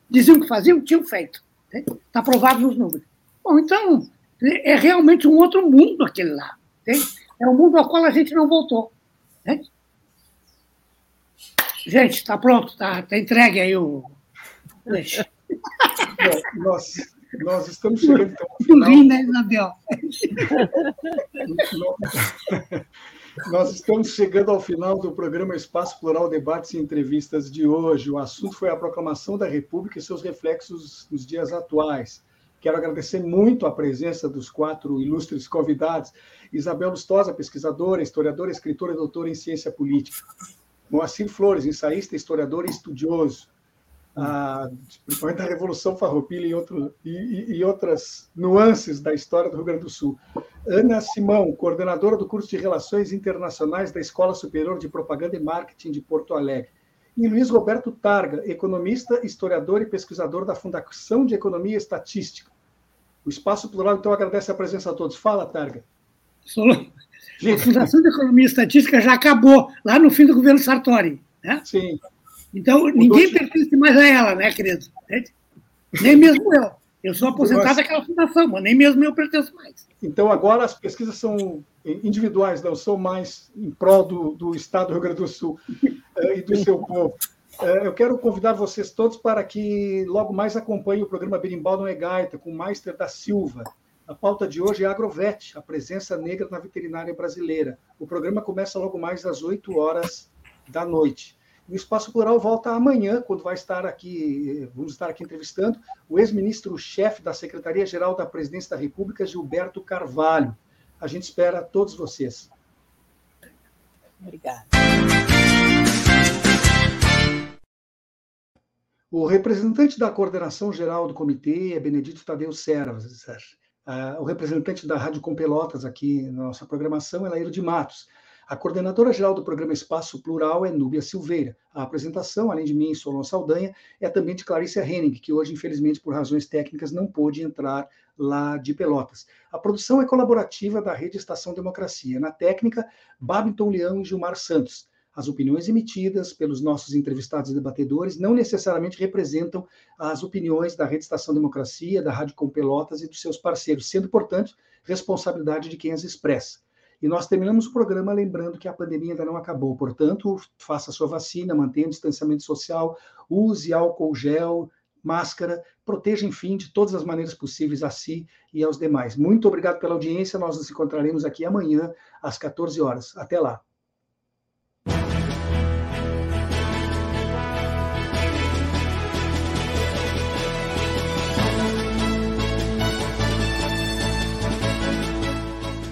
Diziam que faziam, tinham feito. Está né? provado nos números. Bom, então, é realmente um outro mundo aquele lá. Né? É um mundo ao qual a gente não voltou. Né? Gente, está pronto, está tá entregue aí o. Bom, nós, nós estamos chegando então, ao final. Ri, né, Isabel? Nós estamos chegando ao final do programa Espaço Plural Debates e Entrevistas de hoje. O assunto foi a proclamação da República e seus reflexos nos dias atuais. Quero agradecer muito a presença dos quatro ilustres convidados. Isabel Lustosa, pesquisadora, historiadora, escritora e doutora em ciência política. Moacir Flores, ensaísta, historiador e estudioso. Ah, principalmente da Revolução Farroupilha e, outro, e, e, outras nuances da história do Rio Grande do Sul. Ana Simão, coordenadora do curso de Relações Internacionais da Escola Superior de Propaganda e Marketing de Porto Alegre. E Luiz Roberto Targa, economista, historiador e pesquisador da Fundação de Economia e Estatística. O Espaço Plural, então, agradece a presença a todos. Fala, Targa. A Fundação de Economia e Estatística já acabou lá no fim do governo Sartori. Né? Sim. Então, ninguém pertence mais a ela, né, querido? Nem mesmo eu. Eu sou aposentado daquela fundação, mas nem mesmo eu pertenço mais. Então, agora as pesquisas são individuais, não são mais em prol do, do Estado do Rio Grande do Sul eh, e do seu povo. Eh, eu quero convidar vocês todos para que logo mais acompanhem o programa Berimbau Não é Gaita, com o Meister da Silva. A pauta de hoje é Agrovet, a presença negra na veterinária brasileira. O programa começa logo mais às 8 horas da noite. O Espaço Plural volta amanhã, quando vai estar aqui, vamos estar aqui entrevistando o ex-ministro-chefe da Secretaria-Geral da Presidência da República, Gilberto Carvalho. A gente espera todos vocês. Obrigada. O representante da coordenação geral do comitê é Benedito Tadeu Serra. o representante da Rádio Com Pelotas aqui na nossa programação é Laíro de Matos. A coordenadora geral do programa Espaço Plural é Núbia Silveira. A apresentação, além de mim, Solon Saldanha, é também de Clarícia Henning, que hoje, infelizmente, por razões técnicas, não pôde entrar lá de Pelotas. A produção é colaborativa da Rede Estação Democracia. Na técnica, Babington Leão e Gilmar Santos. As opiniões emitidas pelos nossos entrevistados e debatedores não necessariamente representam as opiniões da Rede Estação Democracia, da Rádio Com Pelotas e dos seus parceiros, sendo, portanto, responsabilidade de quem as expressa. E nós terminamos o programa lembrando que a pandemia ainda não acabou. Portanto, faça sua vacina, mantenha o distanciamento social, use álcool gel, máscara, proteja, enfim, de todas as maneiras possíveis a si e aos demais. Muito obrigado pela audiência. Nós nos encontraremos aqui amanhã, às 14 horas. Até lá.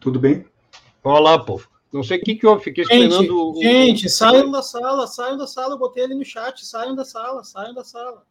Tudo bem? Olá, povo. Não sei o que, que eu fiquei esperando. Gente, o... gente, saiam da sala, saiam da sala. Eu botei ali no chat, saiam da sala, saiam da sala.